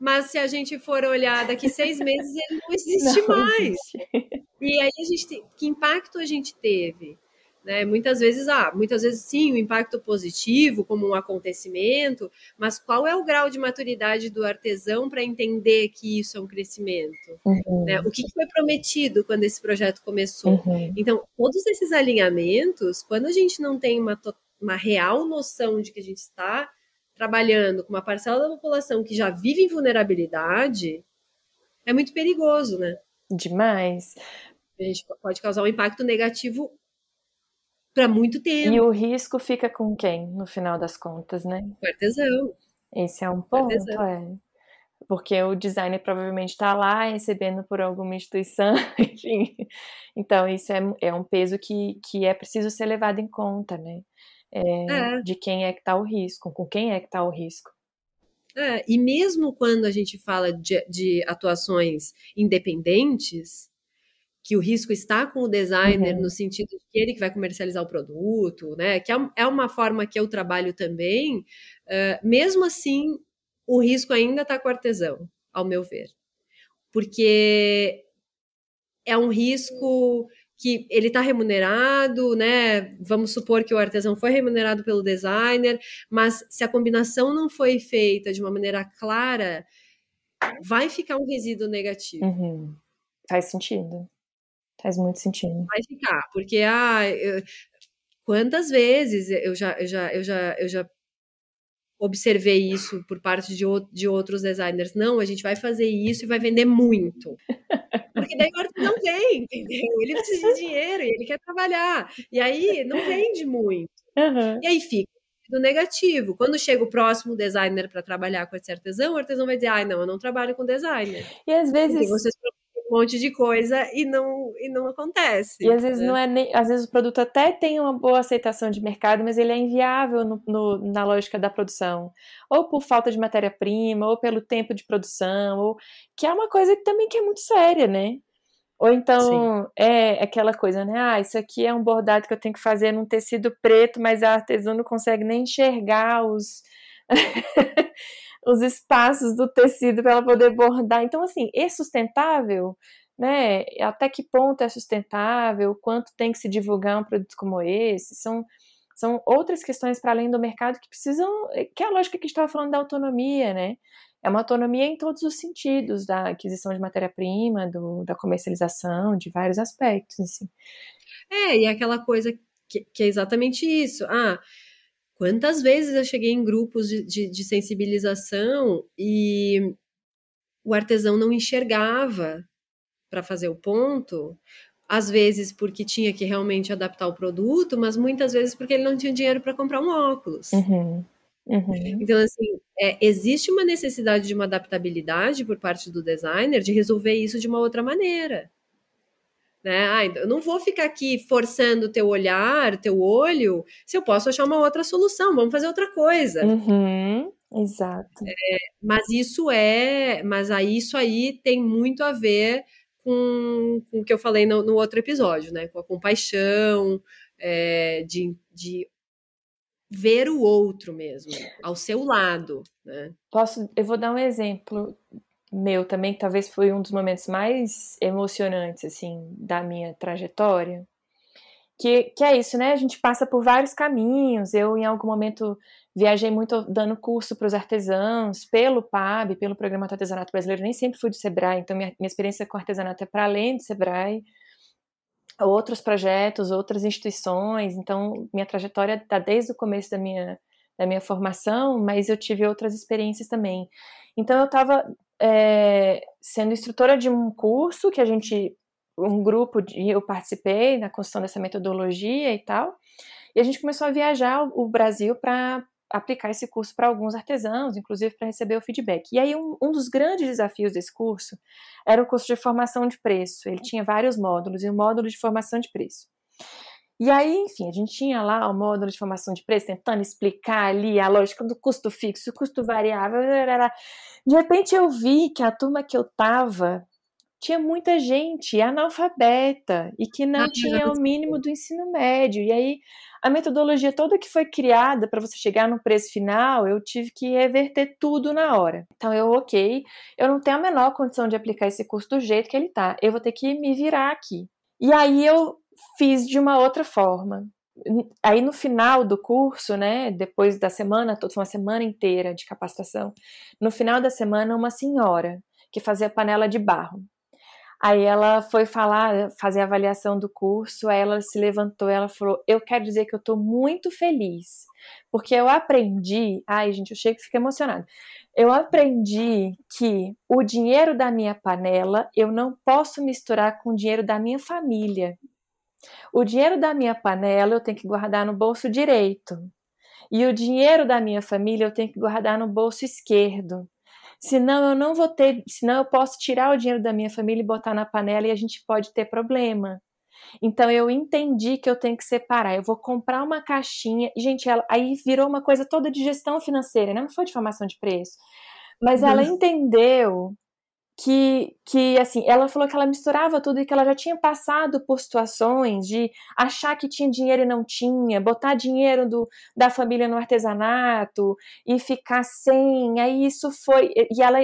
S1: mas se a gente for olhar daqui seis meses, ele não existe não mais. Existe. E aí a gente, que impacto a gente teve? Né? Muitas vezes, ah, muitas vezes sim, o impacto positivo como um acontecimento, mas qual é o grau de maturidade do artesão para entender que isso é um crescimento? Uhum. Né? O que foi prometido quando esse projeto começou? Uhum. Então, todos esses alinhamentos, quando a gente não tem uma, uma real noção de que a gente está trabalhando com uma parcela da população que já vive em vulnerabilidade, é muito perigoso, né?
S2: Demais.
S1: A gente pode causar um impacto negativo para muito tempo.
S2: E o risco fica com quem, no final das contas, né?
S1: O artesão.
S2: Esse é um ponto, é. Porque o designer provavelmente está lá recebendo por alguma instituição, enfim. Então, isso é, é um peso que, que é preciso ser levado em conta, né? É, é. De quem é que está o risco, com quem é que está o risco.
S1: É, e mesmo quando a gente fala de, de atuações independentes, que o risco está com o designer uhum. no sentido de que ele que vai comercializar o produto, né? Que é, é uma forma que eu trabalho também. Uh, mesmo assim, o risco ainda está com o artesão, ao meu ver, porque é um risco que ele está remunerado, né? Vamos supor que o artesão foi remunerado pelo designer, mas se a combinação não foi feita de uma maneira clara, vai ficar um resíduo negativo.
S2: Uhum. Faz sentido. Faz muito sentido.
S1: Vai ficar, porque ah, eu, quantas vezes eu já, eu já, eu já, eu já observei isso por parte de, de outros designers. Não, a gente vai fazer isso e vai vender muito. Porque daí o artista não vem, entendeu? Ele precisa de dinheiro e ele quer trabalhar. E aí não vende muito. Uhum. E aí fica do negativo. Quando chega o próximo designer para trabalhar com esse artesão, o artesão vai dizer: ai, ah, não, eu não trabalho com designer.
S2: E às vezes. vocês
S1: um monte de coisa e não, e não acontece.
S2: E às vezes né? não é nem, às vezes o produto até tem uma boa aceitação de mercado, mas ele é inviável no, no, na lógica da produção. Ou por falta de matéria-prima, ou pelo tempo de produção, ou que é uma coisa que também que é muito séria, né? Ou então Sim. é aquela coisa, né? Ah, isso aqui é um bordado que eu tenho que fazer num tecido preto, mas a artesã não consegue nem enxergar os os espaços do tecido para ela poder bordar. Então, assim, é sustentável, né? Até que ponto é sustentável? Quanto tem que se divulgar um produto como esse? São são outras questões para além do mercado que precisam, que é a lógica que a gente estava falando da autonomia, né? É uma autonomia em todos os sentidos, da aquisição de matéria-prima, da comercialização, de vários aspectos, assim.
S1: É, e é aquela coisa que, que, é exatamente isso. Ah, quantas vezes eu cheguei em grupos de, de, de sensibilização e o artesão não enxergava para fazer o ponto, às vezes porque tinha que realmente adaptar o produto, mas muitas vezes porque ele não tinha dinheiro para comprar um óculos.
S2: Uhum. Uhum.
S1: Então, assim, é, existe uma necessidade de uma adaptabilidade por parte do designer de resolver isso de uma outra maneira. Né? Ah, eu não vou ficar aqui forçando teu olhar, teu olho, se eu posso achar uma outra solução, vamos fazer outra coisa.
S2: Uhum. Exato.
S1: É, mas isso é, mas aí isso aí tem muito a ver com, com o que eu falei no, no outro episódio, né? Com a compaixão, é, de, de ver o outro mesmo, ao seu lado, né?
S2: Posso, eu vou dar um exemplo meu também, que talvez foi um dos momentos mais emocionantes, assim, da minha trajetória, que, que é isso, né? A gente passa por vários caminhos. Eu, em algum momento, viajei muito dando curso para os artesãos, pelo PAB, pelo Programa do Artesanato Brasileiro. Nem sempre fui do Sebrae, então minha, minha experiência com artesanato é para além do Sebrae. Outros projetos, outras instituições. Então, minha trajetória está desde o começo da minha, da minha formação, mas eu tive outras experiências também. Então, eu estava é, sendo instrutora de um curso que a gente um grupo de eu participei na construção dessa metodologia e tal. E a gente começou a viajar o Brasil para aplicar esse curso para alguns artesãos, inclusive para receber o feedback. E aí um, um, dos grandes desafios desse curso era o curso de formação de preço. Ele tinha vários módulos e o um módulo de formação de preço. E aí, enfim, a gente tinha lá o módulo de formação de preço, tentando explicar ali a lógica do custo fixo, custo variável. De repente eu vi que a turma que eu tava tinha muita gente analfabeta e que não tinha o mínimo do ensino médio. E aí a metodologia toda que foi criada para você chegar no preço final, eu tive que reverter tudo na hora. Então eu, ok, eu não tenho a menor condição de aplicar esse curso do jeito que ele tá. Eu vou ter que me virar aqui. E aí eu fiz de uma outra forma. Aí no final do curso, né, depois da semana, toda uma semana inteira de capacitação, no final da semana uma senhora que fazia panela de barro. Aí ela foi falar, fazer a avaliação do curso, aí ela se levantou, ela falou: "Eu quero dizer que eu estou muito feliz, porque eu aprendi, ai gente, eu chego e fico emocionada. Eu aprendi que o dinheiro da minha panela eu não posso misturar com o dinheiro da minha família. O dinheiro da minha panela eu tenho que guardar no bolso direito. E o dinheiro da minha família eu tenho que guardar no bolso esquerdo senão eu não vou ter, senão eu posso tirar o dinheiro da minha família e botar na panela e a gente pode ter problema. Então eu entendi que eu tenho que separar. Eu vou comprar uma caixinha. Gente, ela, aí virou uma coisa toda de gestão financeira, né? não foi de formação de preço. Mas ela entendeu que, que assim, ela falou que ela misturava tudo e que ela já tinha passado por situações de achar que tinha dinheiro e não tinha, botar dinheiro do, da família no artesanato e ficar sem. Aí isso foi. E ela.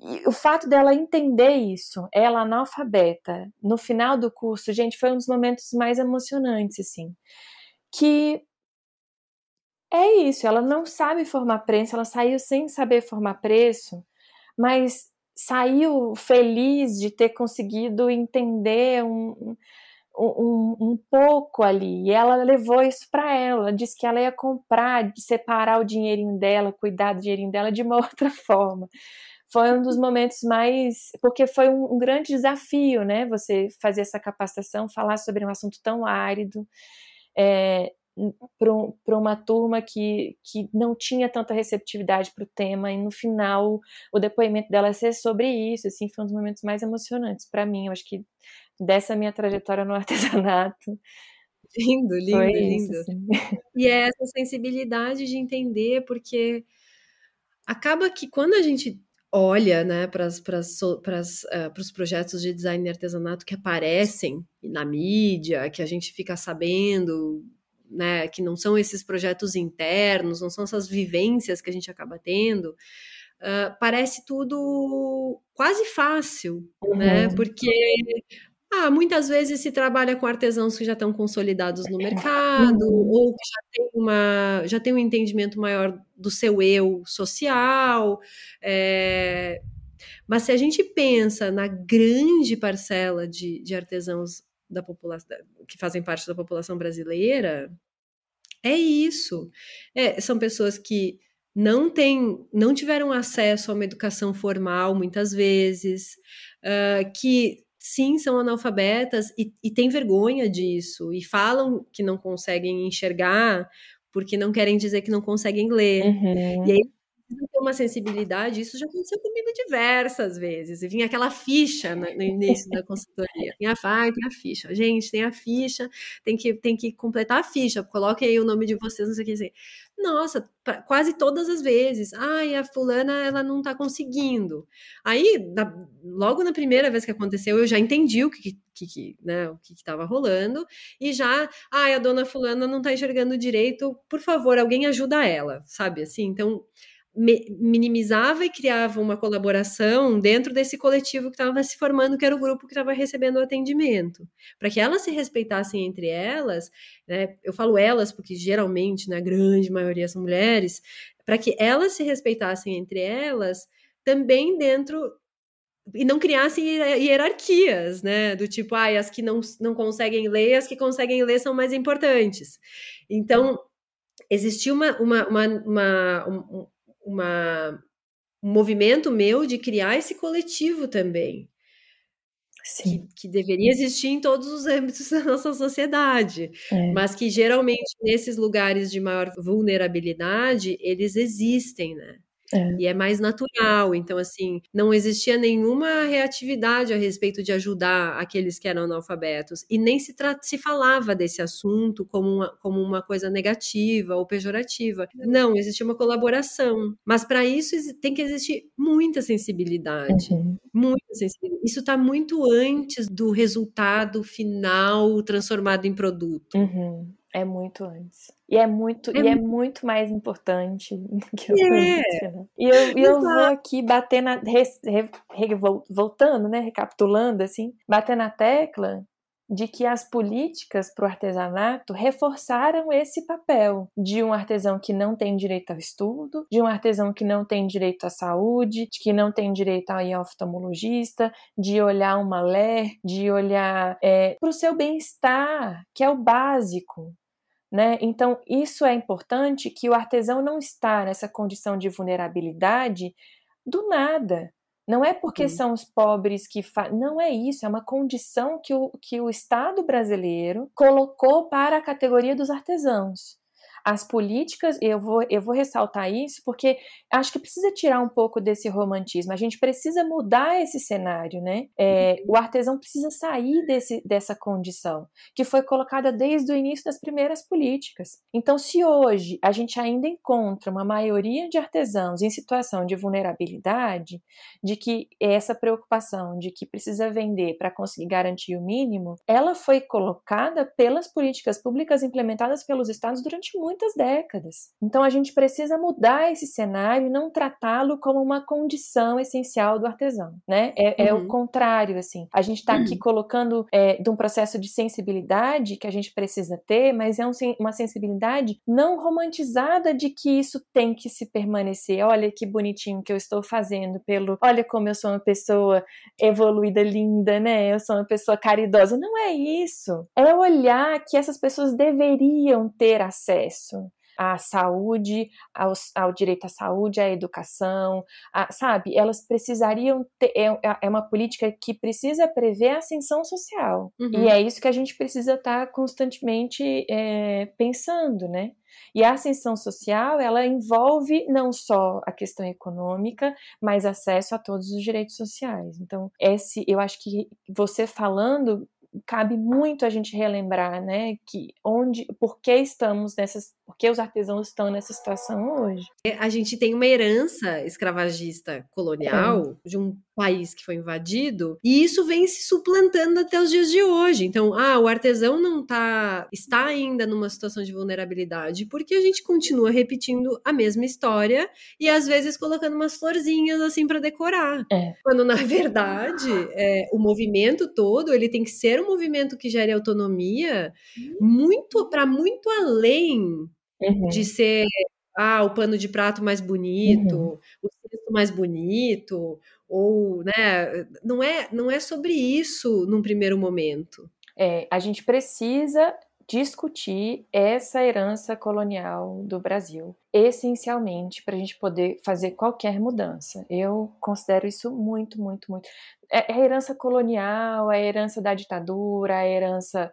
S2: E o fato dela entender isso, ela analfabeta, no final do curso, gente, foi um dos momentos mais emocionantes, assim. Que é isso, ela não sabe formar preço, ela saiu sem saber formar preço, mas saiu feliz de ter conseguido entender um, um, um pouco ali. E ela levou isso para ela. Disse que ela ia comprar, separar o dinheirinho dela, cuidar do dinheirinho dela de uma outra forma. Foi um dos momentos mais. Porque foi um, um grande desafio, né? Você fazer essa capacitação, falar sobre um assunto tão árido. É, para uma turma que, que não tinha tanta receptividade para o tema, e no final o depoimento dela ser sobre isso, assim, foi um dos momentos mais emocionantes para mim, eu acho que dessa minha trajetória no artesanato.
S1: Lindo, lindo, lindo. Isso, assim. E é essa sensibilidade de entender, porque acaba que quando a gente olha né, para uh, os projetos de design e artesanato que aparecem na mídia, que a gente fica sabendo, né, que não são esses projetos internos, não são essas vivências que a gente acaba tendo, uh, parece tudo quase fácil, né, uhum. né? Porque ah, muitas vezes se trabalha com artesãos que já estão consolidados no mercado, uhum. ou que já tem, uma, já tem um entendimento maior do seu eu social. É... Mas se a gente pensa na grande parcela de, de artesãos da população que fazem parte da população brasileira, é isso. É, são pessoas que não têm, não tiveram acesso a uma educação formal muitas vezes, uh, que sim, são analfabetas e, e têm vergonha disso, e falam que não conseguem enxergar porque não querem dizer que não conseguem ler. Uhum. E aí ter uma sensibilidade, isso já aconteceu comigo diversas vezes. E vinha aquela ficha no, início da consultoria. Tem a, ah, tem a ficha. Gente, tem a ficha, tem que, tem que completar a ficha. Coloque aí o nome de vocês, não sei o que. Nossa, pra, quase todas as vezes. Ai, a fulana, ela não tá conseguindo. Aí, na, logo na primeira vez que aconteceu, eu já entendi o que, que, que né, o que estava rolando. E já, ai, a dona fulana não tá enxergando direito. Por favor, alguém ajuda ela, sabe? Assim, então minimizava e criava uma colaboração dentro desse coletivo que estava se formando, que era o grupo que estava recebendo o atendimento. Para que elas se respeitassem entre elas, né, eu falo elas porque geralmente, na grande maioria são mulheres, para que elas se respeitassem entre elas, também dentro e não criassem hierarquias, né? Do tipo, ah, as que não, não conseguem ler, as que conseguem ler são mais importantes. Então, existia uma, uma, uma, uma uma, um movimento meu de criar esse coletivo também. Que, que, deveria existir em todos os âmbitos da nossa sociedade, é. mas que geralmente nesses lugares de maior vulnerabilidade eles existem, né? É. E é mais natural. Então, assim, não existia nenhuma reatividade a respeito de ajudar aqueles que eram analfabetos. E nem se, se falava desse assunto como uma, como uma coisa negativa ou pejorativa. Não, existia uma colaboração. Mas para isso tem que existir muita sensibilidade. Uhum. Muita sensibilidade. Isso está muito antes do resultado final transformado em produto.
S2: Uhum. É muito antes. E é muito, é, e é muito mais importante que o é. antes, né? E eu, e eu vou aqui bater na. Re, re, voltando, né? Recapitulando, assim, bater na tecla de que as políticas para o artesanato reforçaram esse papel de um artesão que não tem direito ao estudo, de um artesão que não tem direito à saúde, de que não tem direito a ir ao oftalmologista, de olhar uma ler, de olhar é, para o seu bem-estar, que é o básico. Né? Então, isso é importante que o artesão não está nessa condição de vulnerabilidade do nada. Não é porque são os pobres que fazem. Não é isso, é uma condição que o, que o Estado brasileiro colocou para a categoria dos artesãos as políticas, eu vou, eu vou ressaltar isso porque acho que precisa tirar um pouco desse romantismo. A gente precisa mudar esse cenário, né? É, o artesão precisa sair desse, dessa condição que foi colocada desde o início das primeiras políticas. Então, se hoje a gente ainda encontra uma maioria de artesãos em situação de vulnerabilidade, de que essa preocupação de que precisa vender para conseguir garantir o mínimo, ela foi colocada pelas políticas públicas implementadas pelos estados durante muito muitas décadas. Então a gente precisa mudar esse cenário e não tratá-lo como uma condição essencial do artesão, né? É, uhum. é o uhum. contrário, assim. A gente está aqui uhum. colocando é, de um processo de sensibilidade que a gente precisa ter, mas é um, uma sensibilidade não romantizada de que isso tem que se permanecer. Olha que bonitinho que eu estou fazendo pelo, olha como eu sou uma pessoa evoluída, linda, né? Eu sou uma pessoa caridosa. Não é isso. É olhar que essas pessoas deveriam ter acesso acesso à saúde, ao, ao direito à saúde, à educação, a, sabe? Elas precisariam ter. É, é, é, uma política que precisa prever a ascensão social. Uhum. E é isso que a gente precisa estar tá constantemente é, pensando, né? E a ascensão social, ela envolve não só a questão econômica, mas acesso a todos os direitos sociais. Então, esse, eu acho que você falando cabe muito a gente relembrar, né, que onde, por que estamos nessas Por que os artesãos estão nessa situação hoje?
S1: É, a gente tem uma herança escravagista colonial é. de um país que foi invadido, e isso vem se suplantando até os dias de hoje. Então, ah, o artesão não tá está ainda numa situação de vulnerabilidade porque a gente continua repetindo a mesma história e às vezes colocando umas florzinhas assim para decorar. É. Quando na verdade, é, o movimento todo, ele tem que ser um movimento que gere autonomia muito para muito além uhum. de ser ah, o pano de prato mais bonito, uhum. o cesto mais bonito, ou, né, não é, não é sobre isso num primeiro momento.
S2: É, a gente precisa discutir essa herança colonial do Brasil, essencialmente para a gente poder fazer qualquer mudança. Eu considero isso muito, muito, muito. É, é a herança colonial, a herança da ditadura, a herança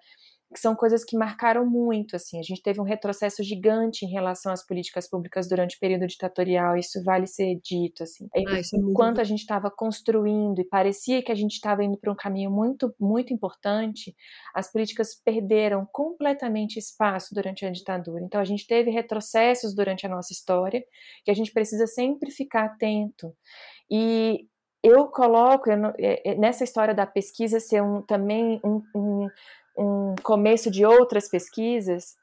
S2: que são coisas que marcaram muito, assim, a gente teve um retrocesso gigante em relação às políticas públicas durante o período ditatorial, isso vale ser dito, assim, ah, enquanto a gente estava construindo e parecia que a gente estava indo para um caminho muito, muito importante, as políticas perderam completamente espaço durante a ditadura, então a gente teve retrocessos durante a nossa história, que a gente precisa sempre ficar atento, e eu coloco eu, é, é, nessa história da pesquisa ser um, também um, um um começo de outras pesquisas,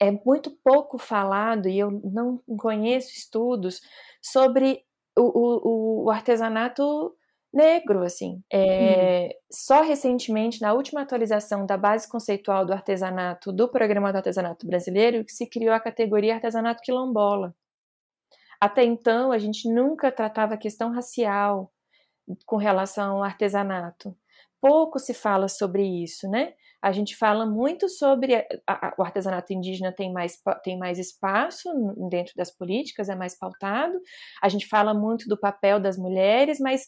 S2: é muito pouco falado, e eu não conheço estudos sobre o, o, o artesanato negro, assim. É, hum. Só recentemente, na última atualização da base conceitual do artesanato, do Programa do Artesanato Brasileiro, que se criou a categoria artesanato quilombola. Até então, a gente nunca tratava a questão racial com relação ao artesanato pouco se fala sobre isso, né? A gente fala muito sobre a, a, o artesanato indígena tem mais, tem mais espaço dentro das políticas, é mais pautado. A gente fala muito do papel das mulheres, mas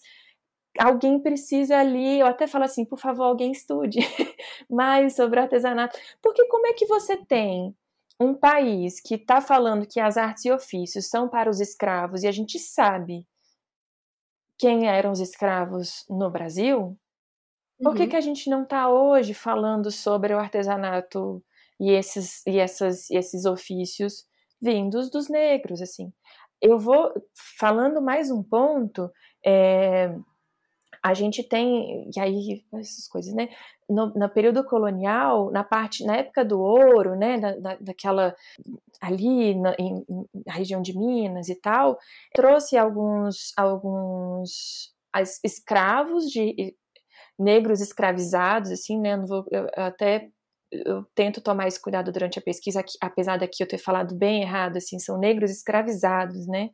S2: alguém precisa ali, eu até falo assim, por favor, alguém estude mais sobre artesanato. Porque como é que você tem um país que está falando que as artes e ofícios são para os escravos e a gente sabe quem eram os escravos no Brasil, por que, uhum. que a gente não está hoje falando sobre o artesanato e esses, e, essas, e esses ofícios vindos dos negros, assim? Eu vou falando mais um ponto, é, a gente tem, e aí essas coisas, né? No, no, período colonial, na parte, na época do ouro, né, da, da daquela ali na, em, na região de Minas e tal, trouxe alguns alguns escravos de negros escravizados, assim, né? Vou, eu, até eu tento tomar esse cuidado durante a pesquisa, apesar daqui eu ter falado bem errado, assim, são negros escravizados, né?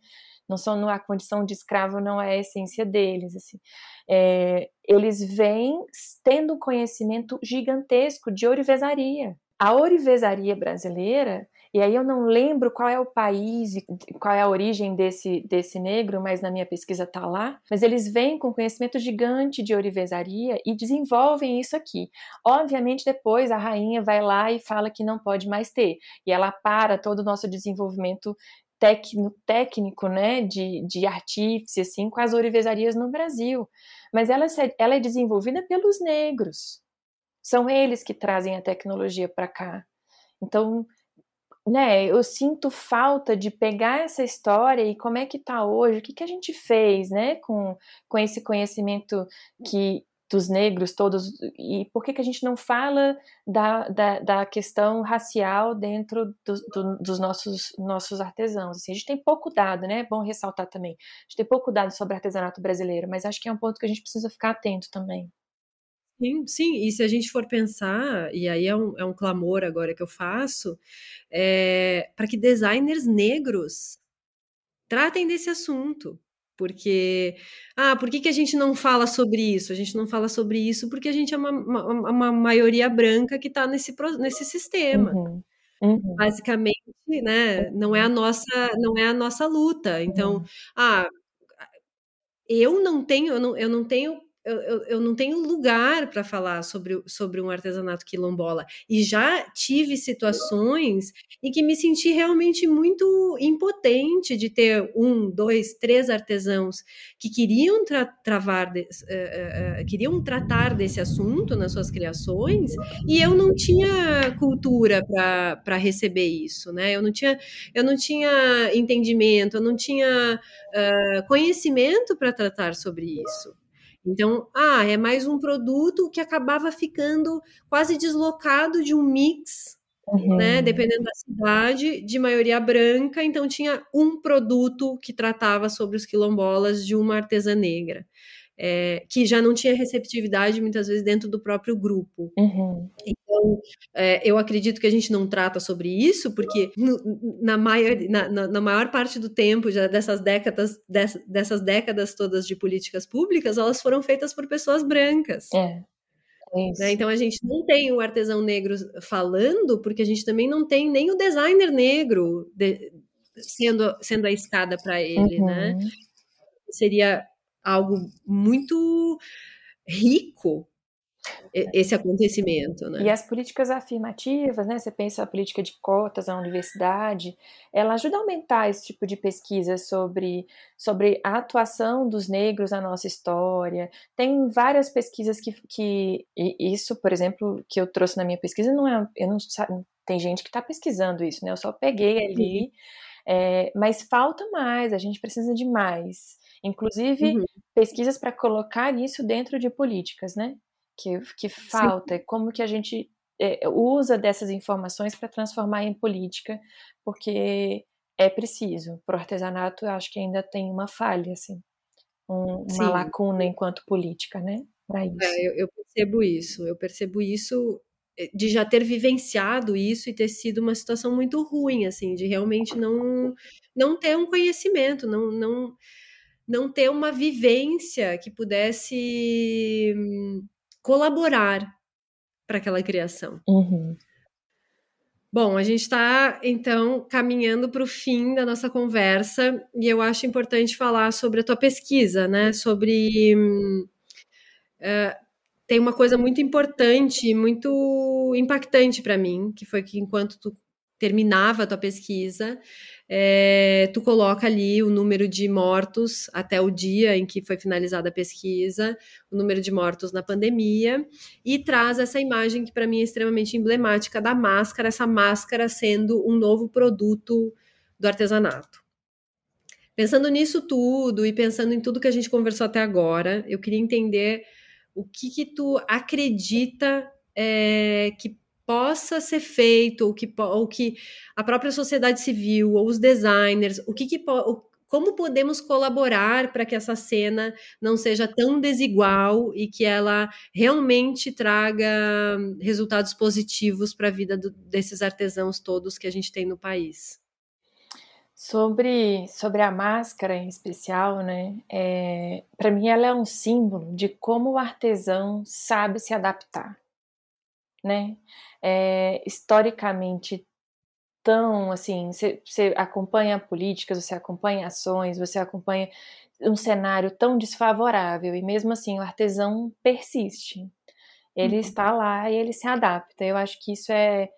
S2: Não são a condição de escravo não é a essência deles, assim. É, eles vêm tendo um conhecimento gigantesco de ourivesaria. A ourivesaria brasileira e aí eu não lembro qual é o país, qual é a origem desse, desse negro, mas na minha pesquisa tá lá. Mas eles vêm com conhecimento gigante de ourivesaria e desenvolvem isso aqui. Obviamente depois a rainha vai lá e fala que não pode mais ter. E ela para todo o nosso desenvolvimento técnico, técnico né, de, de artífice, assim, com as ourivesarias no Brasil. Mas ela, ela é desenvolvida pelos negros. São eles que trazem a tecnologia para cá. Então, né, eu sinto falta de pegar essa história e como é que tá hoje, o que, que a gente fez, né, com, com esse conhecimento que dos negros todos, e por que, que a gente não fala da, da, da questão racial dentro do, do, dos nossos, nossos artesãos. Assim, a gente tem pouco dado, né, é bom ressaltar também, a gente tem pouco dado sobre artesanato brasileiro, mas acho que é um ponto que a gente precisa ficar atento também.
S1: Sim, sim, e se a gente for pensar, e aí é um, é um clamor agora que eu faço, é, para que designers negros tratem desse assunto. Porque, ah, por que, que a gente não fala sobre isso? A gente não fala sobre isso porque a gente é uma, uma, uma maioria branca que está nesse, nesse sistema. Uhum. Uhum. Basicamente, né, não é a nossa, não é a nossa luta. Então, uhum. ah, eu não tenho, eu não, eu não tenho eu, eu, eu não tenho lugar para falar sobre, sobre um artesanato quilombola. E já tive situações em que me senti realmente muito impotente de ter um, dois, três artesãos que queriam tra travar de, uh, uh, queriam tratar desse assunto nas suas criações e eu não tinha cultura para receber isso, né? Eu não tinha, eu não tinha entendimento, eu não tinha uh, conhecimento para tratar sobre isso. Então, ah, é mais um produto que acabava ficando quase deslocado de um mix, uhum. né? Dependendo da cidade, de maioria branca, então tinha um produto que tratava sobre os quilombolas de uma artesã negra é, que já não tinha receptividade muitas vezes dentro do próprio grupo. Uhum. Então, é, eu acredito que a gente não trata sobre isso, porque no, na, maior, na, na, na, maior parte do tempo já dessas décadas, dessas, dessas décadas todas de políticas públicas, elas foram feitas por pessoas brancas. É. Né? Então a gente não tem o artesão negro falando, porque a gente também não tem nem o designer negro de, sendo, sendo a escada para ele, né? uhum. né? Seria algo muito rico esse acontecimento, né?
S2: E as políticas afirmativas, né? Você pensa a política de cotas na universidade, ela ajuda a aumentar esse tipo de pesquisa sobre, sobre a atuação dos negros na nossa história. Tem várias pesquisas que, que isso, por exemplo, que eu trouxe na minha pesquisa, não é, eu não tem gente que está pesquisando isso, né? Eu só peguei ali, é, mas falta mais. A gente precisa de mais. Inclusive, uhum. pesquisas para colocar isso dentro de políticas, né? Que, que falta, Sim. como que a gente é, usa dessas informações para transformar em política, porque é preciso. Para o artesanato, eu acho que ainda tem uma falha, assim, um, uma lacuna enquanto política, né? Para isso.
S1: É, eu, eu percebo isso, eu percebo isso eh, de já ter vivenciado isso e ter sido uma situação muito ruim, assim, de realmente não não ter um conhecimento, não não não ter uma vivência que pudesse colaborar para aquela criação. Uhum. Bom, a gente está então caminhando para o fim da nossa conversa e eu acho importante falar sobre a tua pesquisa, né? Sobre uh, tem uma coisa muito importante, muito impactante para mim, que foi que enquanto tu terminava a tua pesquisa, é, tu coloca ali o número de mortos até o dia em que foi finalizada a pesquisa, o número de mortos na pandemia, e traz essa imagem que para mim é extremamente emblemática da máscara, essa máscara sendo um novo produto do artesanato. Pensando nisso tudo e pensando em tudo que a gente conversou até agora, eu queria entender o que que tu acredita é, que possa ser feito, ou que, ou que a própria sociedade civil, ou os designers, o que, que como podemos colaborar para que essa cena não seja tão desigual e que ela realmente traga resultados positivos para a vida do, desses artesãos todos que a gente tem no país?
S2: Sobre, sobre a máscara em especial, né? É, para mim, ela é um símbolo de como o artesão sabe se adaptar, né? É, historicamente tão assim, você acompanha políticas, você acompanha ações, você acompanha um cenário tão desfavorável e mesmo assim o artesão persiste. Ele uhum. está lá e ele se adapta. Eu acho que isso é,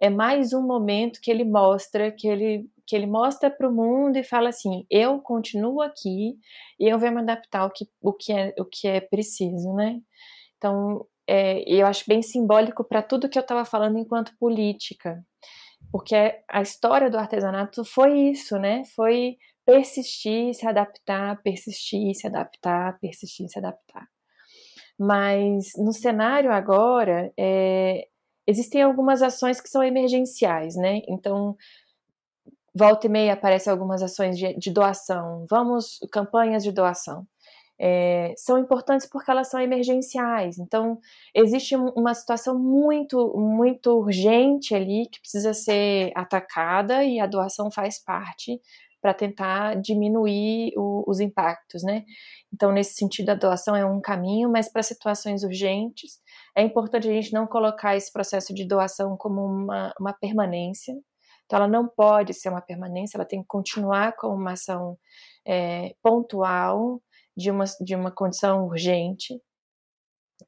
S2: é mais um momento que ele mostra, que ele, que ele mostra para o mundo e fala assim: eu continuo aqui e eu vou me adaptar ao que, o que, é, o que é preciso, né? Então, é, eu acho bem simbólico para tudo que eu estava falando enquanto política, porque a história do artesanato foi isso, né? Foi persistir, se adaptar, persistir, se adaptar, persistir, se adaptar. Mas no cenário agora, é, existem algumas ações que são emergenciais, né? Então, volta e meia aparecem algumas ações de, de doação, vamos, campanhas de doação é, são importantes porque elas são emergenciais. Então, existe uma situação muito, muito urgente ali que precisa ser atacada e a doação faz parte para tentar diminuir o, os impactos, né? Então, nesse sentido, a doação é um caminho, mas para situações urgentes, é importante a gente não colocar esse processo de doação como uma, uma permanência. Então, ela não pode ser uma permanência, ela tem que continuar como uma ação é, pontual, de uma, de uma condição urgente.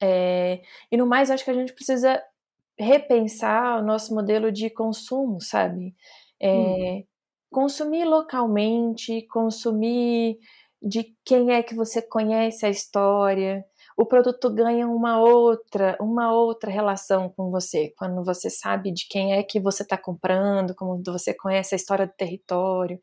S2: É, e no mais, acho que a gente precisa repensar o nosso modelo de consumo, sabe? É, hum. Consumir localmente, consumir de quem é que você conhece a história. O produto ganha uma outra, uma outra relação com você quando você sabe de quem é que você está comprando, como você conhece a história do território.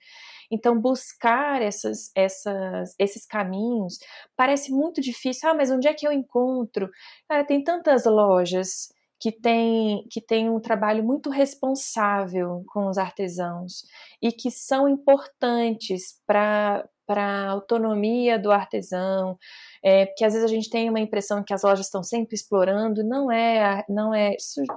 S2: Então, buscar essas, essas, esses caminhos parece muito difícil. Ah, mas onde é que eu encontro? Cara, tem tantas lojas que tem, que tem um trabalho muito responsável com os artesãos e que são importantes para a autonomia do artesão, é, porque às vezes a gente tem uma impressão que as lojas estão sempre explorando, não é, não é,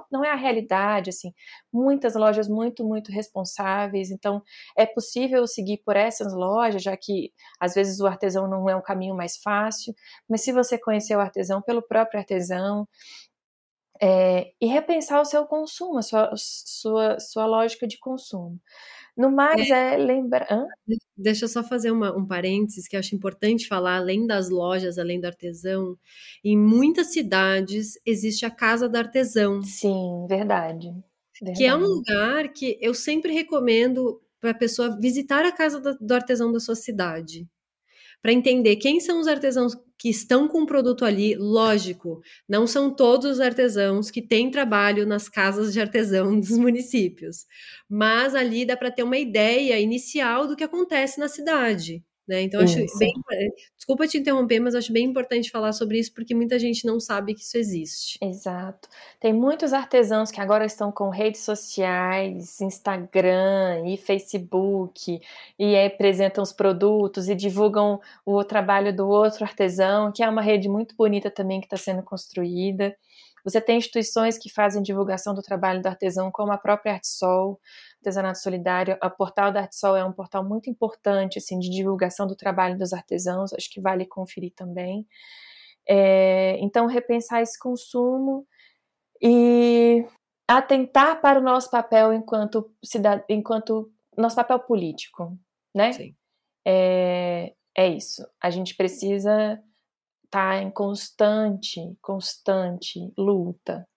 S2: não é a realidade, assim, muitas lojas muito, muito responsáveis, então é possível seguir por essas lojas, já que às vezes o artesão não é um caminho mais fácil, mas se você conhecer o artesão pelo próprio artesão, é, e repensar o seu consumo, a sua, sua, sua lógica de consumo. No mais, é, é lembrar.
S1: Deixa eu só fazer uma, um parênteses que eu acho importante falar, além das lojas, além do artesão, em muitas cidades existe a Casa do Artesão.
S2: Sim, verdade. verdade.
S1: Que é um lugar que eu sempre recomendo para a pessoa visitar a casa do, do artesão da sua cidade para entender quem são os artesãos que estão com o produto ali. Lógico, não são todos os artesãos que têm trabalho nas casas de artesão dos municípios, mas ali dá para ter uma ideia inicial do que acontece na cidade. Né? Então, acho bem. Desculpa te interromper, mas acho bem importante falar sobre isso, porque muita gente não sabe que isso existe.
S2: Exato. Tem muitos artesãos que agora estão com redes sociais, Instagram e Facebook, e apresentam os produtos e divulgam o trabalho do outro artesão, que é uma rede muito bonita também que está sendo construída. Você tem instituições que fazem divulgação do trabalho do artesão, como a própria Artsol, Artesanato Solidário. A Portal da Artsol é um portal muito importante assim, de divulgação do trabalho dos artesãos, acho que vale conferir também. É, então, repensar esse consumo e atentar para o nosso papel enquanto cidad... enquanto nosso papel político, né? Sim. É, é isso. A gente precisa está em constante, constante luta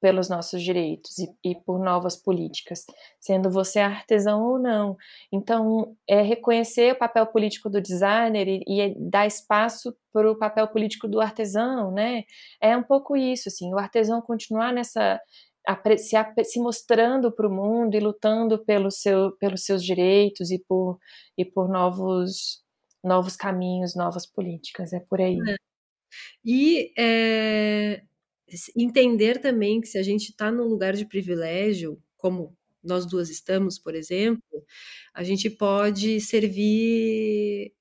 S2: pelos nossos direitos e, e, por novas políticas, sendo você artesão ou não. Então, é reconhecer o papel político do designer e, e dar espaço para o papel político do artesão, né? É um pouco isso, assim, o artesão continuar nessa se, se mostrando para o mundo e lutando pelo seu, pelos seus direitos e por, e por novos novos caminhos, novas políticas, é por aí. É.
S1: E é, entender também que se a gente está num lugar de privilégio, como nós duas estamos, por exemplo, a gente pode servir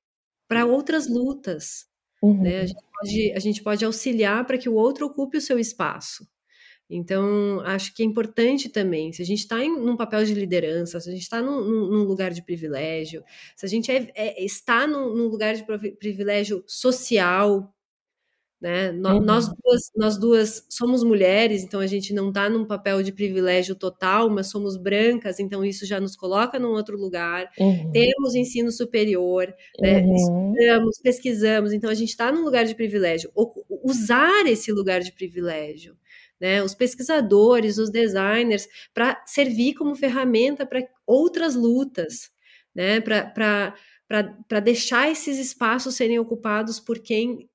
S1: para outras lutas. Uhum. Né? A, gente pode, a gente pode auxiliar para que o outro ocupe o seu espaço. Então, acho que é importante também, se a gente está num papel de liderança, se a gente está num, num, lugar de privilégio, se a gente é, é, está num, num, lugar de privilégio social, né? Uhum. Nós, duas, nós duas somos mulheres, então a gente não está num papel de privilégio total, mas somos brancas, então isso já nos coloca num outro lugar. Uhum. Temos ensino superior, né? uhum. estudamos, pesquisamos, então a gente está num lugar de privilégio. Usar esse lugar de privilégio. Né, os pesquisadores, os designers, para servir como ferramenta para outras lutas, né, para deixar esses espaços serem ocupados por quem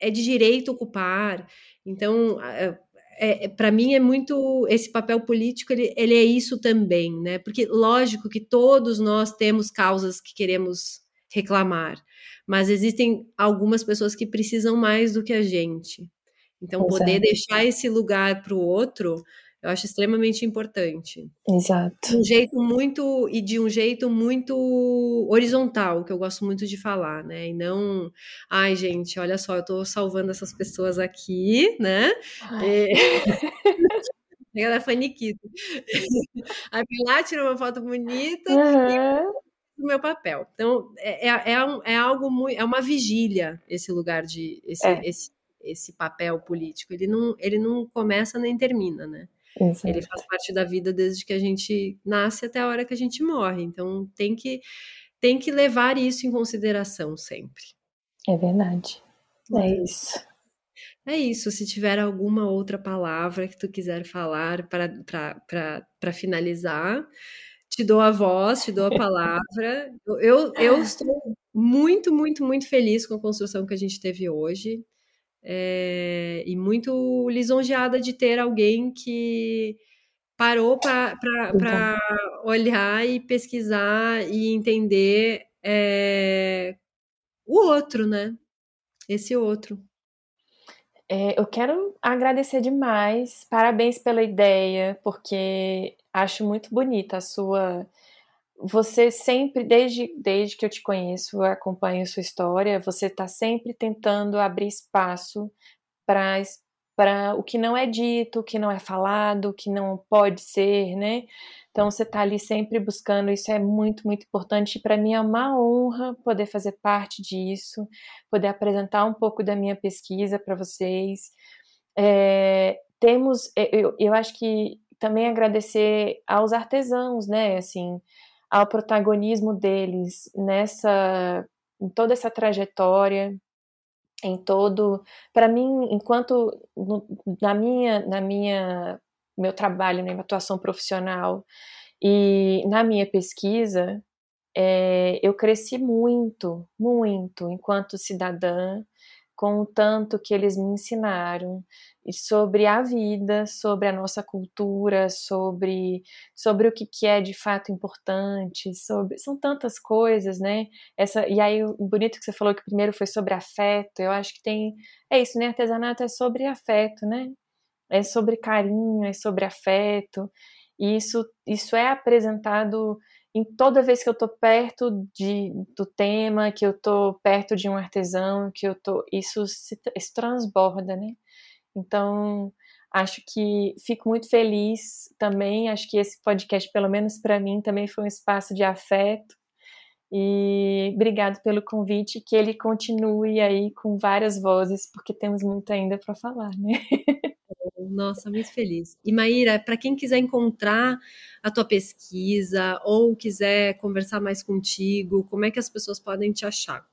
S1: é de direito ocupar. Então, é, é, para mim é muito esse papel político ele, ele, é isso também, né? Porque lógico que todos nós temos causas que queremos reclamar, mas existem algumas pessoas que precisam mais do que a gente. Então, Exato. poder deixar esse lugar para o outro eu acho extremamente importante.
S2: Exato.
S1: De um jeito muito e de um jeito muito horizontal, que eu gosto muito de falar, né? E não, ai, gente, olha só, eu tô salvando essas pessoas aqui, né? E... da faniquita. Aí lá, tira uma foto bonita uhum. e o meu papel. Então, é, é, é, um, é algo muito. É uma vigília esse lugar de. Esse, é. esse, esse papel político. Ele não, ele não começa nem termina, né? Exato. Ele faz parte da vida desde que a gente nasce até a hora que a gente morre. Então tem que tem que levar isso em consideração sempre.
S2: É verdade. É isso.
S1: é isso. Se tiver alguma outra palavra que tu quiser falar para finalizar, te dou a voz, te dou a palavra. Eu, eu estou muito, muito, muito feliz com a construção que a gente teve hoje. É, e muito lisonjeada de ter alguém que parou para olhar e pesquisar e entender é, o outro, né? Esse outro.
S2: É, eu quero agradecer demais, parabéns pela ideia, porque acho muito bonita a sua. Você sempre, desde, desde que eu te conheço, eu acompanho sua história, você está sempre tentando abrir espaço para o que não é dito, o que não é falado, o que não pode ser, né? Então você está ali sempre buscando, isso é muito, muito importante. Para mim é uma honra poder fazer parte disso, poder apresentar um pouco da minha pesquisa para vocês. É, temos, é, eu, eu acho que também agradecer aos artesãos, né? Assim, ao protagonismo deles nessa, em toda essa trajetória, em todo, para mim, enquanto no, na minha, na minha meu trabalho, na minha atuação profissional e na minha pesquisa, é, eu cresci muito, muito enquanto cidadã, com o tanto que eles me ensinaram sobre a vida, sobre a nossa cultura, sobre, sobre o que, que é de fato importante, sobre são tantas coisas, né? Essa e aí o bonito que você falou que primeiro foi sobre afeto, eu acho que tem é isso, né? Artesanato é sobre afeto, né? é sobre carinho, é sobre afeto. E isso, isso é apresentado em toda vez que eu estou perto de, do tema, que eu estou perto de um artesão, que eu tô, isso se, se transborda, né? Então, acho que fico muito feliz também. Acho que esse podcast, pelo menos para mim, também foi um espaço de afeto. E obrigado pelo convite, que ele continue aí com várias vozes, porque temos muito ainda para falar, né?
S1: Nossa, muito feliz. E Maíra, para quem quiser encontrar a tua pesquisa ou quiser conversar mais contigo, como é que as pessoas podem te achar?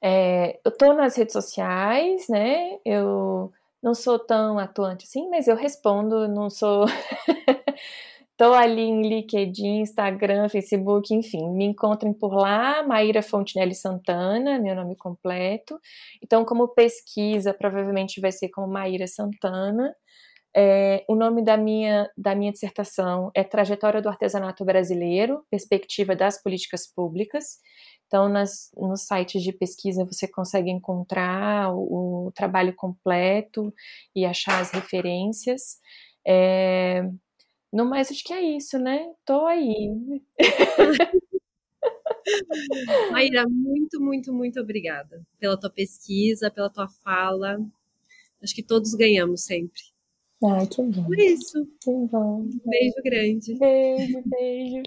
S2: É, eu estou nas redes sociais, né? Eu não sou tão atuante assim, mas eu respondo, não sou. Estou ali em LinkedIn, Instagram, Facebook, enfim, me encontrem por lá, Maíra Fontinelli Santana, meu nome completo. Então, como pesquisa, provavelmente vai ser como Maíra Santana. É, o nome da minha, da minha dissertação é Trajetória do Artesanato Brasileiro, Perspectiva das Políticas Públicas. Então, nas, nos sites de pesquisa você consegue encontrar o, o trabalho completo e achar as referências. É, no mais, acho que é isso, né? Tô aí.
S1: Maíra, muito, muito, muito obrigada pela tua pesquisa, pela tua fala. Acho que todos ganhamos sempre.
S2: Ai, que bom.
S1: Por isso.
S2: Que bom.
S1: Um beijo grande.
S2: Beijo, beijo.